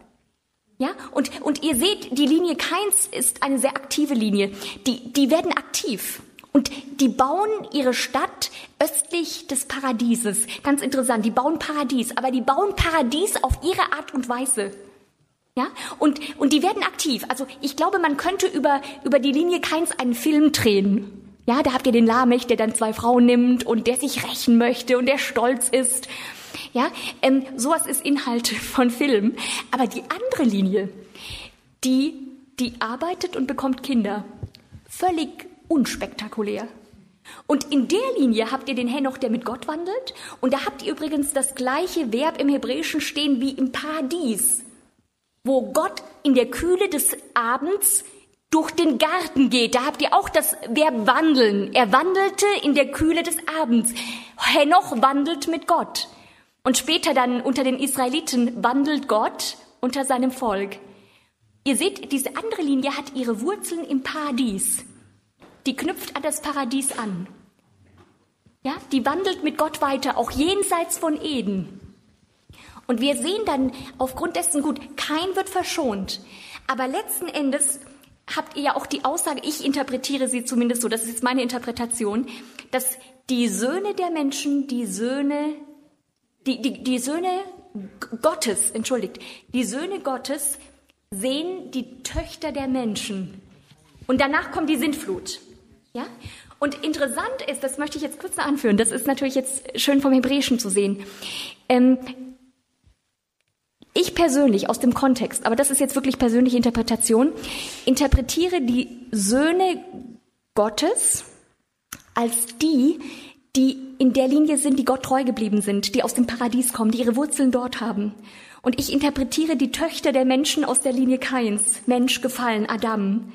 Ja, und, und ihr seht, die Linie Keins ist eine sehr aktive Linie. Die, die werden aktiv. Und die bauen ihre Stadt östlich des Paradieses. Ganz interessant, die bauen Paradies, aber die bauen Paradies auf ihre Art und Weise. Ja, und, und die werden aktiv. Also ich glaube, man könnte über, über die Linie Keins einen Film drehen. Ja, da habt ihr den Lamech, der dann zwei Frauen nimmt und der sich rächen möchte und der stolz ist ja, ähm, sowas ist Inhalt von Film. Aber die andere Linie, die, die arbeitet und bekommt Kinder. Völlig unspektakulär. Und in der Linie habt ihr den Henoch, der mit Gott wandelt. Und da habt ihr übrigens das gleiche Verb im Hebräischen stehen wie im Paradies, wo Gott in der Kühle des Abends durch den Garten geht. Da habt ihr auch das Verb wandeln. Er wandelte in der Kühle des Abends. Henoch wandelt mit Gott. Und später dann unter den Israeliten wandelt Gott unter seinem Volk. Ihr seht, diese andere Linie hat ihre Wurzeln im Paradies. Die knüpft an das Paradies an. Ja, die wandelt mit Gott weiter, auch jenseits von Eden. Und wir sehen dann aufgrund dessen gut, kein wird verschont. Aber letzten Endes habt ihr ja auch die Aussage, ich interpretiere sie zumindest so, das ist jetzt meine Interpretation, dass die Söhne der Menschen die Söhne die, die, die Söhne Gottes, entschuldigt, die Söhne Gottes sehen die Töchter der Menschen. Und danach kommt die Sintflut. Ja? Und interessant ist, das möchte ich jetzt kurz anführen, das ist natürlich jetzt schön vom Hebräischen zu sehen. Ähm, ich persönlich aus dem Kontext, aber das ist jetzt wirklich persönliche Interpretation, interpretiere die Söhne Gottes als die, die in der Linie sind, die Gott treu geblieben sind, die aus dem Paradies kommen, die ihre Wurzeln dort haben. Und ich interpretiere die Töchter der Menschen aus der Linie Kains, Mensch gefallen, Adam.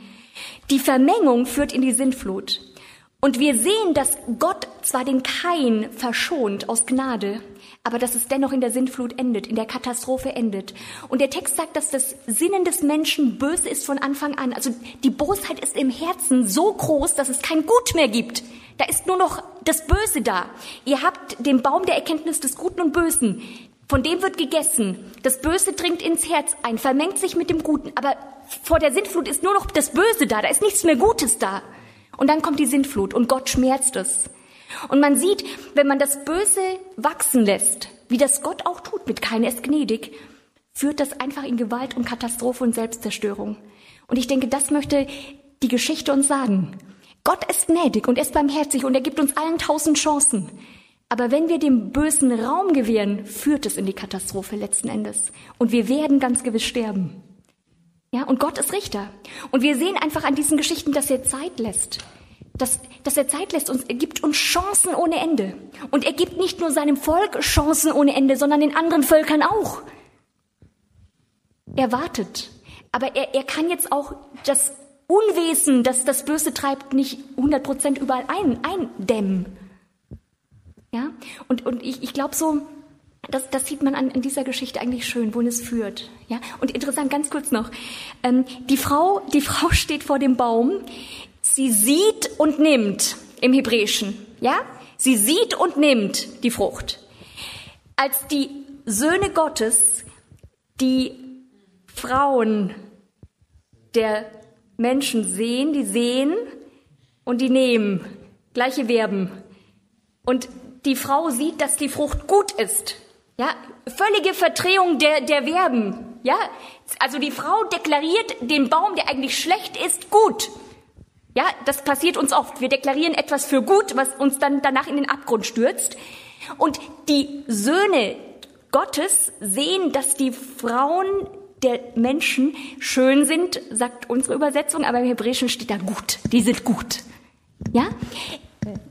Die Vermengung führt in die Sintflut. Und wir sehen, dass Gott zwar den Kain verschont aus Gnade, aber dass es dennoch in der Sintflut endet, in der Katastrophe endet. Und der Text sagt, dass das Sinnen des Menschen böse ist von Anfang an. Also die Bosheit ist im Herzen so groß, dass es kein Gut mehr gibt. Da ist nur noch das Böse da. Ihr habt den Baum der Erkenntnis des Guten und Bösen. Von dem wird gegessen. Das Böse dringt ins Herz ein, vermengt sich mit dem Guten. Aber vor der Sintflut ist nur noch das Böse da. Da ist nichts mehr Gutes da. Und dann kommt die Sintflut und Gott schmerzt es. Und man sieht, wenn man das Böse wachsen lässt, wie das Gott auch tut mit keiner ist gnädig, führt das einfach in Gewalt und Katastrophe und Selbstzerstörung. Und ich denke, das möchte die Geschichte uns sagen. Gott ist gnädig und er ist barmherzig und er gibt uns allen tausend Chancen. Aber wenn wir dem Bösen Raum gewähren, führt es in die Katastrophe letzten Endes. Und wir werden ganz gewiss sterben. Ja, und Gott ist Richter. Und wir sehen einfach an diesen Geschichten, dass er Zeit lässt. Dass, dass er Zeit lässt uns, er gibt uns Chancen ohne Ende. Und er gibt nicht nur seinem Volk Chancen ohne Ende, sondern den anderen Völkern auch. Er wartet. Aber er, er kann jetzt auch das Unwesen, das das Böse treibt, nicht 100 Prozent überall ein, eindämmen. Ja? Und, und ich, ich glaube so, das, das sieht man an, in dieser Geschichte eigentlich schön, wohin es führt. Ja? Und interessant, ganz kurz noch. Ähm, die, Frau, die Frau steht vor dem Baum. Sie sieht und nimmt im Hebräischen. Ja? Sie sieht und nimmt die Frucht. Als die Söhne Gottes die Frauen der Menschen sehen, die sehen und die nehmen. Gleiche Verben. Und die Frau sieht, dass die Frucht gut ist. Ja, völlige Verdrehung der, der Verben. Ja, also die Frau deklariert den Baum, der eigentlich schlecht ist, gut. Ja, das passiert uns oft. Wir deklarieren etwas für gut, was uns dann danach in den Abgrund stürzt. Und die Söhne Gottes sehen, dass die Frauen der Menschen schön sind, sagt unsere Übersetzung, aber im Hebräischen steht da gut. Die sind gut. Ja?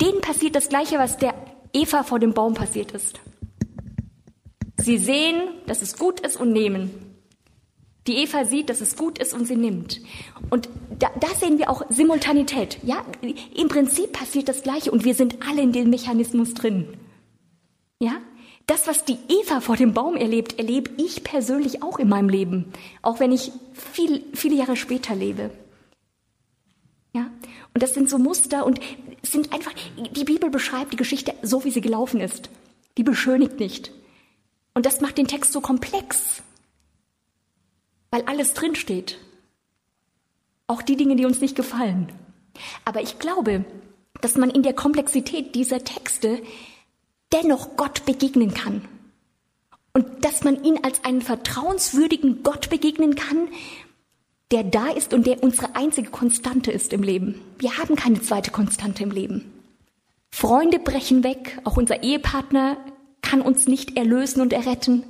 Denen passiert das Gleiche, was der Eva vor dem Baum passiert ist. Sie sehen, dass es gut ist und nehmen. Die Eva sieht, dass es gut ist und sie nimmt. Und da, da sehen wir auch Simultanität. Ja, im Prinzip passiert das Gleiche und wir sind alle in dem Mechanismus drin. Ja, das, was die Eva vor dem Baum erlebt, erlebe ich persönlich auch in meinem Leben, auch wenn ich viel, viele Jahre später lebe. Ja, und das sind so Muster und sind einfach, die Bibel beschreibt die Geschichte so, wie sie gelaufen ist. Die beschönigt nicht. Und das macht den Text so komplex, weil alles drinsteht. Auch die Dinge, die uns nicht gefallen. Aber ich glaube, dass man in der Komplexität dieser Texte dennoch Gott begegnen kann. Und dass man ihn als einen vertrauenswürdigen Gott begegnen kann, der da ist und der unsere einzige Konstante ist im Leben. Wir haben keine zweite Konstante im Leben. Freunde brechen weg, auch unser Ehepartner kann uns nicht erlösen und erretten.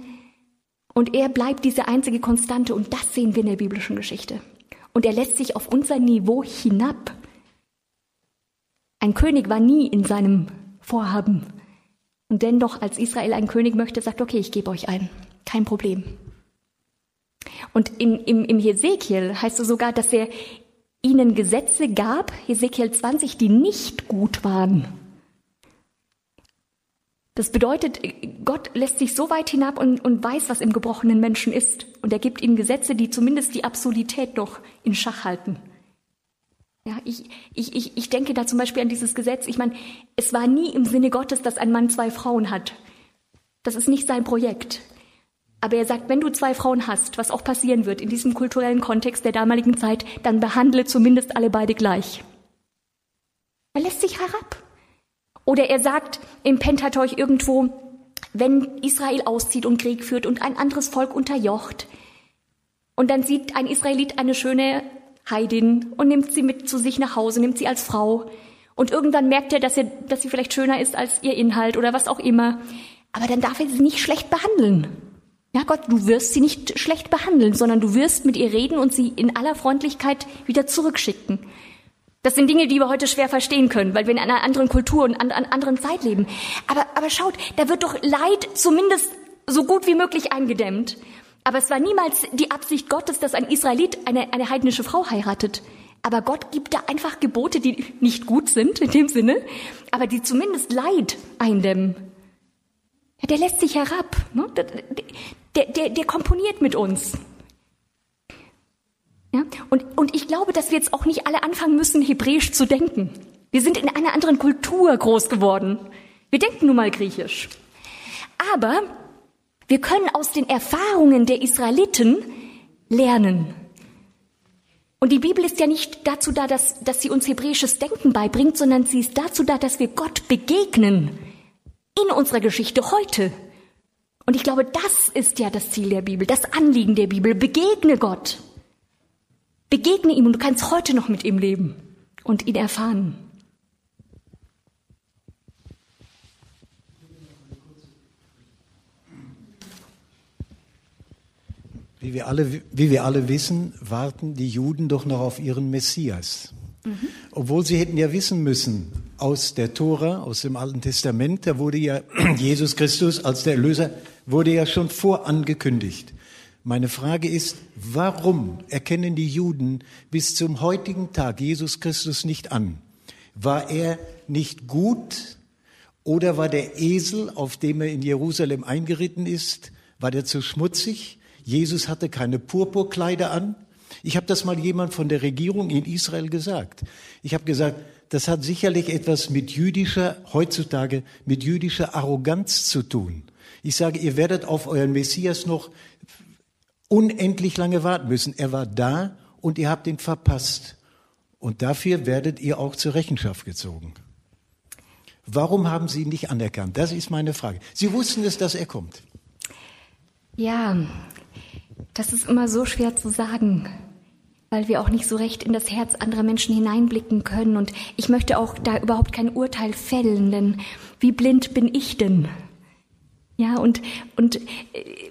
Und er bleibt diese einzige Konstante und das sehen wir in der biblischen Geschichte. Und er lässt sich auf unser Niveau hinab. Ein König war nie in seinem Vorhaben. Und dennoch, als Israel einen König möchte, sagt, okay, ich gebe euch einen. Kein Problem. Und in, im, im Hesekiel heißt es sogar, dass er ihnen Gesetze gab, Hesekiel 20, die nicht gut waren. Das bedeutet, Gott lässt sich so weit hinab und, und weiß, was im gebrochenen Menschen ist. Und er gibt ihnen Gesetze, die zumindest die Absurdität noch in Schach halten. Ja, ich, ich, ich, ich denke da zum Beispiel an dieses Gesetz. Ich meine, es war nie im Sinne Gottes, dass ein Mann zwei Frauen hat. Das ist nicht sein Projekt. Aber er sagt, wenn du zwei Frauen hast, was auch passieren wird in diesem kulturellen Kontext der damaligen Zeit, dann behandle zumindest alle beide gleich. Er lässt sich herab. Oder er sagt im Pentateuch irgendwo, wenn Israel auszieht und Krieg führt und ein anderes Volk unterjocht, und dann sieht ein Israelit eine schöne Heidin und nimmt sie mit zu sich nach Hause, nimmt sie als Frau. Und irgendwann merkt er, dass, er, dass sie vielleicht schöner ist als ihr Inhalt oder was auch immer. Aber dann darf er sie nicht schlecht behandeln. Ja, Gott, du wirst sie nicht schlecht behandeln, sondern du wirst mit ihr reden und sie in aller Freundlichkeit wieder zurückschicken. Das sind Dinge, die wir heute schwer verstehen können, weil wir in einer anderen Kultur und an einer anderen Zeit leben. Aber, aber schaut, da wird doch Leid zumindest so gut wie möglich eingedämmt. Aber es war niemals die Absicht Gottes, dass ein Israelit eine, eine heidnische Frau heiratet. Aber Gott gibt da einfach Gebote, die nicht gut sind in dem Sinne, aber die zumindest Leid eindämmen. Ja, der lässt sich herab. Ne? Der, der, der komponiert mit uns. Ja? Und, und ich glaube, dass wir jetzt auch nicht alle anfangen müssen, hebräisch zu denken. Wir sind in einer anderen Kultur groß geworden. Wir denken nun mal griechisch. Aber wir können aus den Erfahrungen der Israeliten lernen. Und die Bibel ist ja nicht dazu da, dass, dass sie uns hebräisches Denken beibringt, sondern sie ist dazu da, dass wir Gott begegnen in unserer Geschichte heute. Und ich glaube, das ist ja das Ziel der Bibel, das Anliegen der Bibel. Begegne Gott. Begegne ihm und du kannst heute noch mit ihm leben und ihn erfahren. Wie wir, alle, wie wir alle wissen, warten die Juden doch noch auf ihren Messias. Mhm. Obwohl sie hätten ja wissen müssen, aus der Tora, aus dem Alten Testament, da wurde ja Jesus Christus als der Erlöser, wurde ja schon vorangekündigt. Meine Frage ist, warum erkennen die Juden bis zum heutigen Tag Jesus Christus nicht an? War er nicht gut oder war der Esel, auf dem er in Jerusalem eingeritten ist, war der zu schmutzig? Jesus hatte keine Purpurkleider an. Ich habe das mal jemand von der Regierung in Israel gesagt. Ich habe gesagt, das hat sicherlich etwas mit jüdischer, heutzutage mit jüdischer Arroganz zu tun. Ich sage, ihr werdet auf euren Messias noch unendlich lange warten müssen. Er war da und ihr habt ihn verpasst. Und dafür werdet ihr auch zur Rechenschaft gezogen. Warum haben Sie ihn nicht anerkannt? Das ist meine Frage. Sie wussten es, dass er kommt. Ja, das ist immer so schwer zu sagen, weil wir auch nicht so recht in das Herz anderer Menschen hineinblicken können. Und ich möchte auch da überhaupt kein Urteil fällen, denn wie blind bin ich denn? Ja, und, und äh,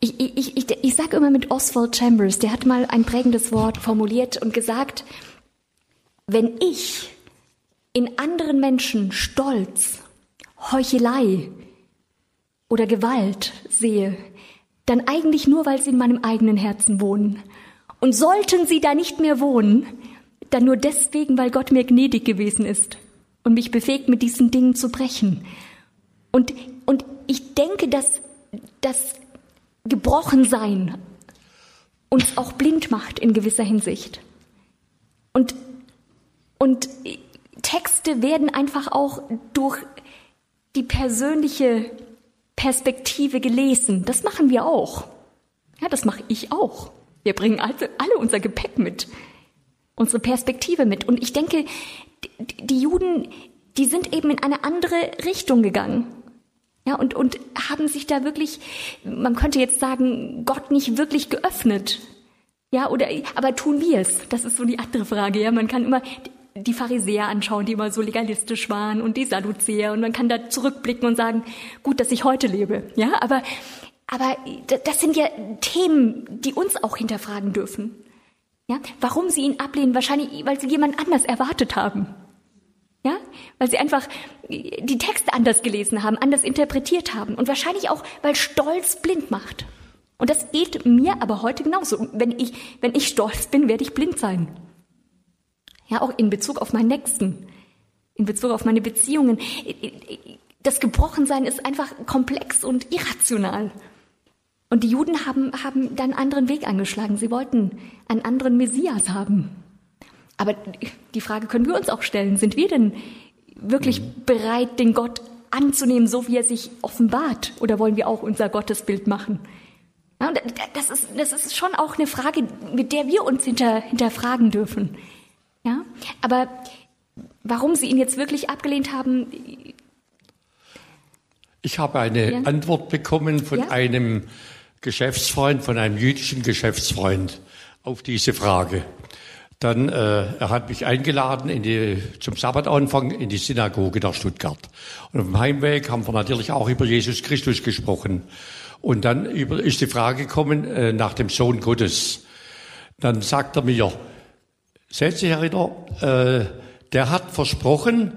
ich, ich, ich, ich sage immer mit Oswald Chambers, der hat mal ein prägendes Wort formuliert und gesagt, wenn ich in anderen Menschen Stolz, Heuchelei oder Gewalt sehe, dann eigentlich nur, weil sie in meinem eigenen Herzen wohnen. Und sollten sie da nicht mehr wohnen, dann nur deswegen, weil Gott mir gnädig gewesen ist und mich befähigt, mit diesen Dingen zu brechen. Und, und ich denke, dass das Gebrochensein uns auch blind macht in gewisser Hinsicht. Und, und Texte werden einfach auch durch die persönliche Perspektive gelesen. Das machen wir auch. Ja, das mache ich auch. Wir bringen alle, alle unser Gepäck mit, unsere Perspektive mit. Und ich denke, die Juden, die sind eben in eine andere Richtung gegangen. Ja, und, und haben sich da wirklich, man könnte jetzt sagen, Gott nicht wirklich geöffnet. Ja, oder, aber tun wir es? Das ist so die andere Frage. Ja, man kann immer, die Pharisäer anschauen, die immer so legalistisch waren und die Sadduzäer und man kann da zurückblicken und sagen, gut, dass ich heute lebe. Ja, aber, aber das sind ja Themen, die uns auch hinterfragen dürfen. Ja, warum sie ihn ablehnen? Wahrscheinlich, weil sie jemand anders erwartet haben. Ja, weil sie einfach die Texte anders gelesen haben, anders interpretiert haben und wahrscheinlich auch, weil Stolz blind macht. Und das geht mir aber heute genauso. Wenn ich, wenn ich stolz bin, werde ich blind sein. Ja, auch in Bezug auf meinen Nächsten, in Bezug auf meine Beziehungen. Das Gebrochensein ist einfach komplex und irrational. Und die Juden haben, haben dann einen anderen Weg angeschlagen. Sie wollten einen anderen Messias haben. Aber die Frage können wir uns auch stellen. Sind wir denn wirklich bereit, den Gott anzunehmen, so wie er sich offenbart? Oder wollen wir auch unser Gottesbild machen? Ja, das, ist, das ist schon auch eine Frage, mit der wir uns hinter, hinterfragen dürfen. Ja? Aber warum Sie ihn jetzt wirklich abgelehnt haben? Ich habe eine ja. Antwort bekommen von ja? einem Geschäftsfreund, von einem jüdischen Geschäftsfreund auf diese Frage. Dann, äh, er hat mich eingeladen in die, zum Sabbatanfang in die Synagoge nach Stuttgart. Und auf dem Heimweg haben wir natürlich auch über Jesus Christus gesprochen. Und dann über, ist die Frage gekommen äh, nach dem Sohn Gottes. Dann sagt er mir, Sehen Sie, Herr Ritter, äh, der hat versprochen,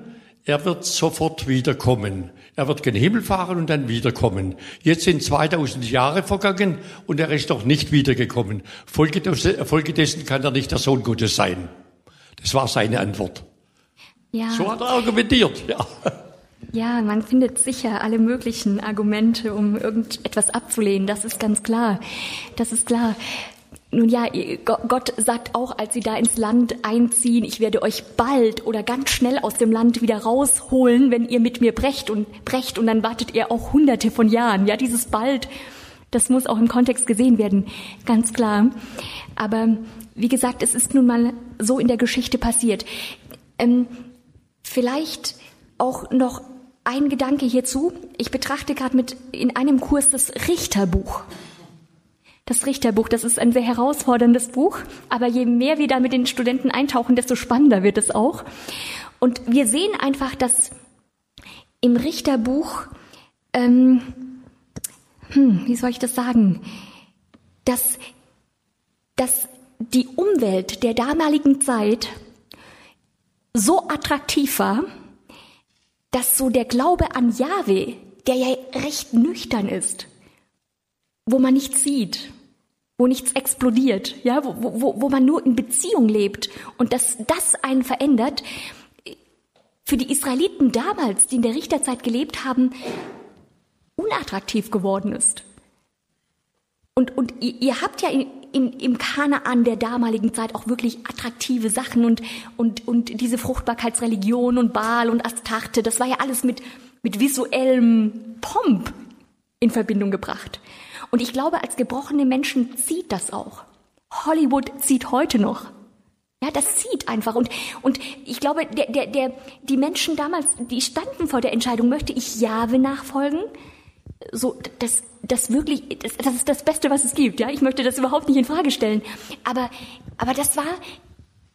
er wird sofort wiederkommen. Er wird gen Himmel fahren und dann wiederkommen. Jetzt sind 2000 Jahre vergangen und er ist noch nicht wiedergekommen. Folgedessen kann er nicht der Sohn Gottes sein. Das war seine Antwort. Ja. So hat er argumentiert, ja. Ja, man findet sicher alle möglichen Argumente, um irgendetwas abzulehnen. Das ist ganz klar. Das ist klar. Nun ja, Gott sagt auch, als sie da ins Land einziehen, ich werde euch bald oder ganz schnell aus dem Land wieder rausholen, wenn ihr mit mir brecht und brecht und dann wartet ihr auch hunderte von Jahren. Ja, dieses bald, das muss auch im Kontext gesehen werden, ganz klar. Aber wie gesagt, es ist nun mal so in der Geschichte passiert. Ähm, vielleicht auch noch ein Gedanke hierzu. Ich betrachte gerade mit in einem Kurs das Richterbuch. Das Richterbuch, das ist ein sehr herausforderndes Buch, aber je mehr wir da mit den Studenten eintauchen, desto spannender wird es auch. Und wir sehen einfach, dass im Richterbuch, ähm, hm, wie soll ich das sagen, dass, dass die Umwelt der damaligen Zeit so attraktiv war, dass so der Glaube an Jahwe, der ja recht nüchtern ist, wo man nichts sieht, wo nichts explodiert, ja, wo, wo, wo man nur in Beziehung lebt und dass das einen verändert, für die Israeliten damals, die in der Richterzeit gelebt haben, unattraktiv geworden ist. Und, und ihr, ihr habt ja in, in, im Kanaan der damaligen Zeit auch wirklich attraktive Sachen und, und, und diese Fruchtbarkeitsreligion und Baal und Astarte, das war ja alles mit, mit visuellem Pomp in Verbindung gebracht. Und ich glaube, als gebrochene Menschen zieht das auch. Hollywood zieht heute noch. Ja, das zieht einfach. Und, und ich glaube, der, der, der, die Menschen damals, die standen vor der Entscheidung, möchte ich Jahwe nachfolgen? So, das, das wirklich, das, das ist das Beste, was es gibt. Ja, ich möchte das überhaupt nicht in Frage stellen. Aber, aber das war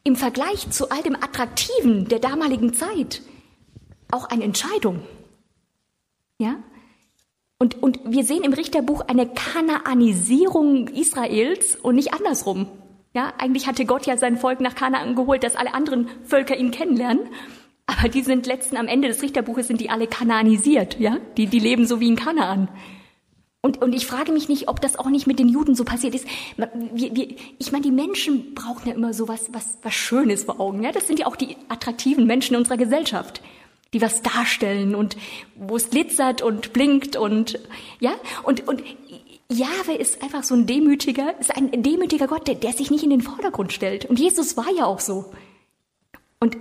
im Vergleich zu all dem Attraktiven der damaligen Zeit auch eine Entscheidung. Ja? Und, und wir sehen im Richterbuch eine Kanaanisierung Israels und nicht andersrum. Ja, eigentlich hatte Gott ja sein Volk nach Kanaan geholt, dass alle anderen Völker ihn kennenlernen. Aber die sind letzten am Ende des Richterbuches sind die alle kanaanisiert, ja? Die, die leben so wie in Kanaan. Und, und ich frage mich nicht, ob das auch nicht mit den Juden so passiert ist. Wir, wir, ich meine, die Menschen brauchen ja immer so was, was, was Schönes vor Augen. Ja? Das sind ja auch die attraktiven Menschen unserer Gesellschaft die was darstellen und wo es glitzert und blinkt und ja und und Jahwe ist einfach so ein demütiger, ist ein demütiger Gott, der, der sich nicht in den Vordergrund stellt. Und Jesus war ja auch so. Und,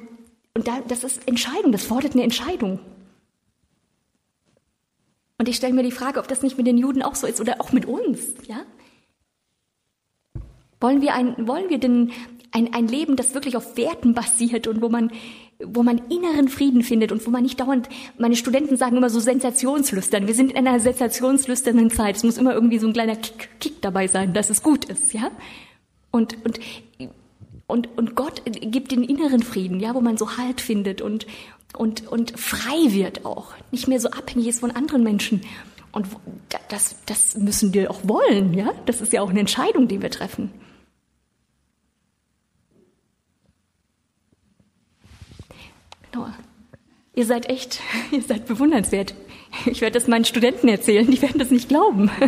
und da, das ist Entscheidung, das fordert eine Entscheidung. Und ich stelle mir die Frage, ob das nicht mit den Juden auch so ist oder auch mit uns, ja? Wollen wir ein, wollen wir denn ein, ein Leben, das wirklich auf Werten basiert und wo man wo man inneren Frieden findet und wo man nicht dauernd, meine Studenten sagen immer so sensationslüstern. Wir sind in einer sensationslüsternden Zeit. Es muss immer irgendwie so ein kleiner Kick, Kick dabei sein, dass es gut ist, ja? Und, und, und, und Gott gibt den inneren Frieden, ja, wo man so Halt findet und, und, und frei wird auch. Nicht mehr so abhängig ist von anderen Menschen. Und das, das müssen wir auch wollen, ja? Das ist ja auch eine Entscheidung, die wir treffen. Noah, ihr seid echt, ihr seid bewundernswert. Ich werde das meinen Studenten erzählen, die werden das nicht glauben.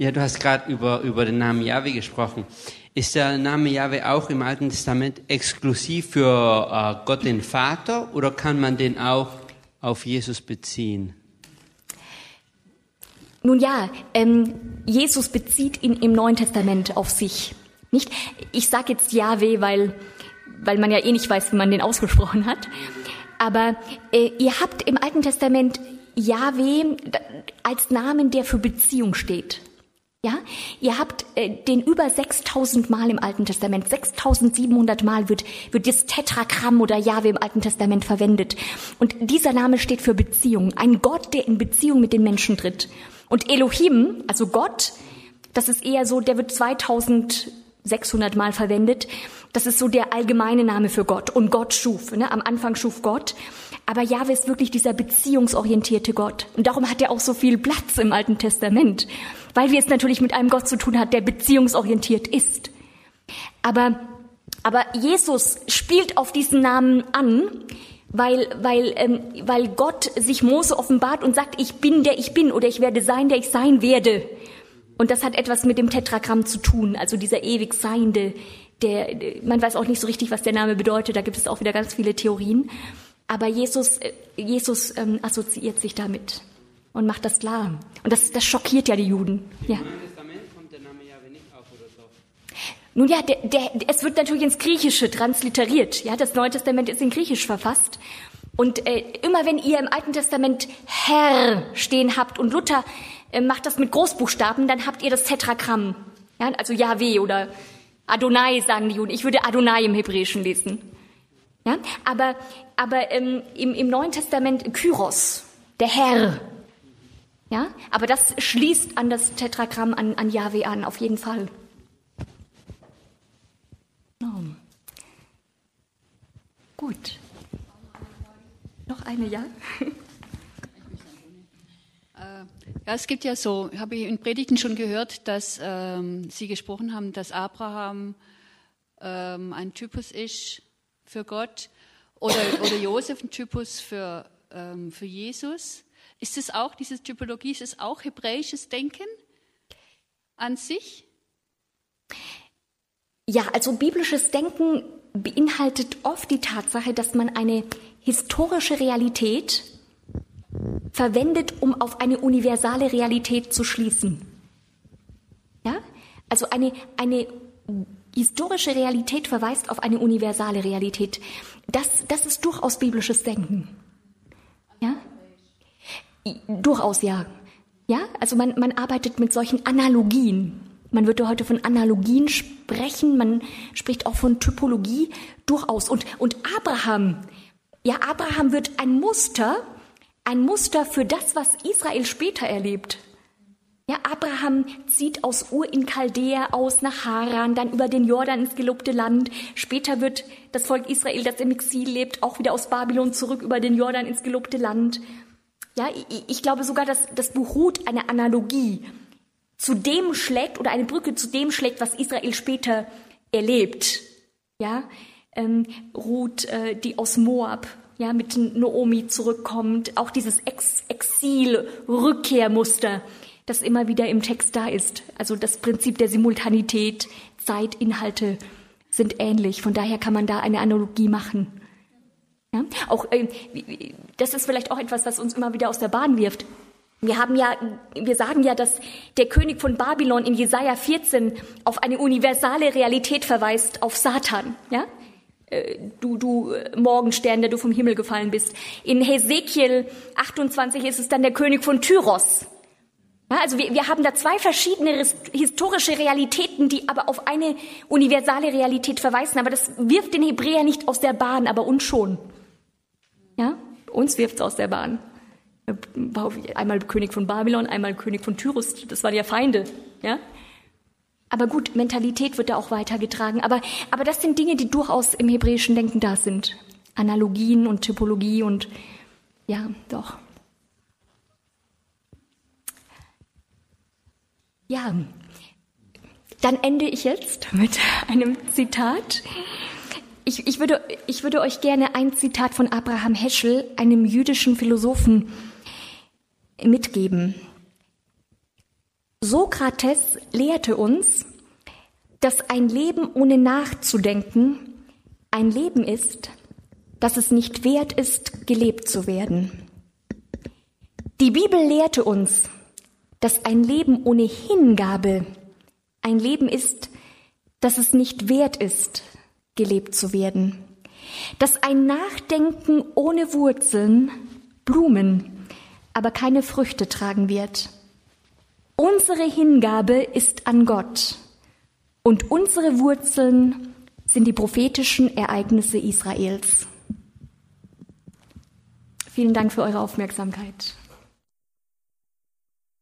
Ja, du hast gerade über, über den Namen Yahweh gesprochen. Ist der Name Yahweh auch im Alten Testament exklusiv für äh, Gott den Vater oder kann man den auch auf Jesus beziehen? Nun ja, ähm, Jesus bezieht ihn im Neuen Testament auf sich. Nicht? Ich sage jetzt Yahweh, weil weil man ja eh nicht weiß, wie man den ausgesprochen hat. Aber äh, ihr habt im Alten Testament Yahweh als Namen, der für Beziehung steht. Ja, ihr habt äh, den über 6000 Mal im Alten Testament, 6700 Mal wird, wird das Tetragramm oder Yahweh im Alten Testament verwendet. Und dieser Name steht für Beziehung. Ein Gott, der in Beziehung mit den Menschen tritt. Und Elohim, also Gott, das ist eher so, der wird 2600 Mal verwendet. Das ist so der allgemeine Name für Gott. Und Gott schuf. Ne? Am Anfang schuf Gott. Aber Jahwe ist wirklich dieser beziehungsorientierte Gott. Und darum hat er auch so viel Platz im Alten Testament. Weil wir es natürlich mit einem Gott zu tun hat, der beziehungsorientiert ist. Aber, aber Jesus spielt auf diesen Namen an, weil, weil, ähm, weil Gott sich Mose offenbart und sagt, ich bin der ich bin oder ich werde sein, der ich sein werde. Und das hat etwas mit dem Tetragramm zu tun, also dieser ewig Seiende, der, man weiß auch nicht so richtig, was der Name bedeutet, da gibt es auch wieder ganz viele Theorien. Aber Jesus, äh, Jesus ähm, assoziiert sich damit und macht das klar. Und das, das schockiert ja die Juden. Im ja. Nun ja, der, der, es wird natürlich ins Griechische transliteriert. Ja, das Neue Testament ist in Griechisch verfasst. Und äh, immer wenn ihr im Alten Testament Herr stehen habt und Luther äh, macht das mit Großbuchstaben, dann habt ihr das Tetragramm Ja, also Yahweh oder Adonai sagen die Juden. Ich würde Adonai im Hebräischen lesen. Ja, aber aber ähm, im, im Neuen Testament Kyros, der Herr. Ja, aber das schließt an das Tetragramm an, an Yahweh an, auf jeden Fall. Oh. Gut. Noch eine, ja? Ja, es gibt ja so, habe ich in Predigten schon gehört, dass ähm, Sie gesprochen haben, dass Abraham ähm, ein Typus ist für Gott oder, oder Josef ein Typus für, ähm, für Jesus. Ist es auch, diese Typologie, ist es auch hebräisches Denken an sich? Ja, also biblisches Denken beinhaltet oft die Tatsache, dass man eine historische Realität verwendet, um auf eine universale Realität zu schließen. Ja? Also eine, eine historische Realität verweist auf eine universale Realität. Das, das ist durchaus biblisches Denken. Ja? Durchaus ja. Ja, also man, man arbeitet mit solchen Analogien. Man würde heute von Analogien sprechen, man spricht auch von Typologie durchaus. Und, und Abraham, ja, Abraham wird ein Muster ein Muster für das, was Israel später erlebt. Ja, Abraham zieht aus Ur in Chaldea aus nach Haran, dann über den Jordan ins gelobte Land. Später wird das Volk Israel, das im Exil lebt, auch wieder aus Babylon zurück über den Jordan ins gelobte Land. Ja, ich, ich glaube sogar, dass das Buch Ruth eine Analogie zu dem schlägt oder eine Brücke zu dem schlägt, was Israel später erlebt. Ja, ähm, Ruth, äh, die aus Moab ja, mit Noomi zurückkommt, auch dieses Ex Exil-Rückkehrmuster, das immer wieder im Text da ist. Also das Prinzip der Simultanität, Zeit, Inhalte sind ähnlich. Von daher kann man da eine Analogie machen. Ja? Auch, äh, das ist vielleicht auch etwas, was uns immer wieder aus der Bahn wirft. Wir haben ja, wir sagen ja, dass der König von Babylon in Jesaja 14 auf eine universale Realität verweist, auf Satan, ja? Äh, du, du Morgenstern, der du vom Himmel gefallen bist. In Hesekiel 28 ist es dann der König von Tyros. Ja, also wir, wir haben da zwei verschiedene historische Realitäten, die aber auf eine universale Realität verweisen. Aber das wirft den Hebräer nicht aus der Bahn, aber uns schon. Ja, uns wirft es aus der Bahn. Einmal König von Babylon, einmal König von Tyrus, das waren ja Feinde. Ja, aber gut, Mentalität wird da auch weitergetragen. Aber, aber das sind Dinge, die durchaus im hebräischen Denken da sind. Analogien und Typologie und ja, doch. Ja, dann ende ich jetzt mit einem Zitat. Ich, ich, würde, ich würde euch gerne ein Zitat von Abraham Heschel, einem jüdischen Philosophen, mitgeben. Sokrates lehrte uns, dass ein Leben ohne nachzudenken ein Leben ist, das es nicht wert ist, gelebt zu werden. Die Bibel lehrte uns, dass ein Leben ohne Hingabe ein Leben ist, das es nicht wert ist, gelebt zu werden. Dass ein Nachdenken ohne Wurzeln Blumen, aber keine Früchte tragen wird. Unsere Hingabe ist an Gott und unsere Wurzeln sind die prophetischen Ereignisse Israels. Vielen Dank für eure Aufmerksamkeit.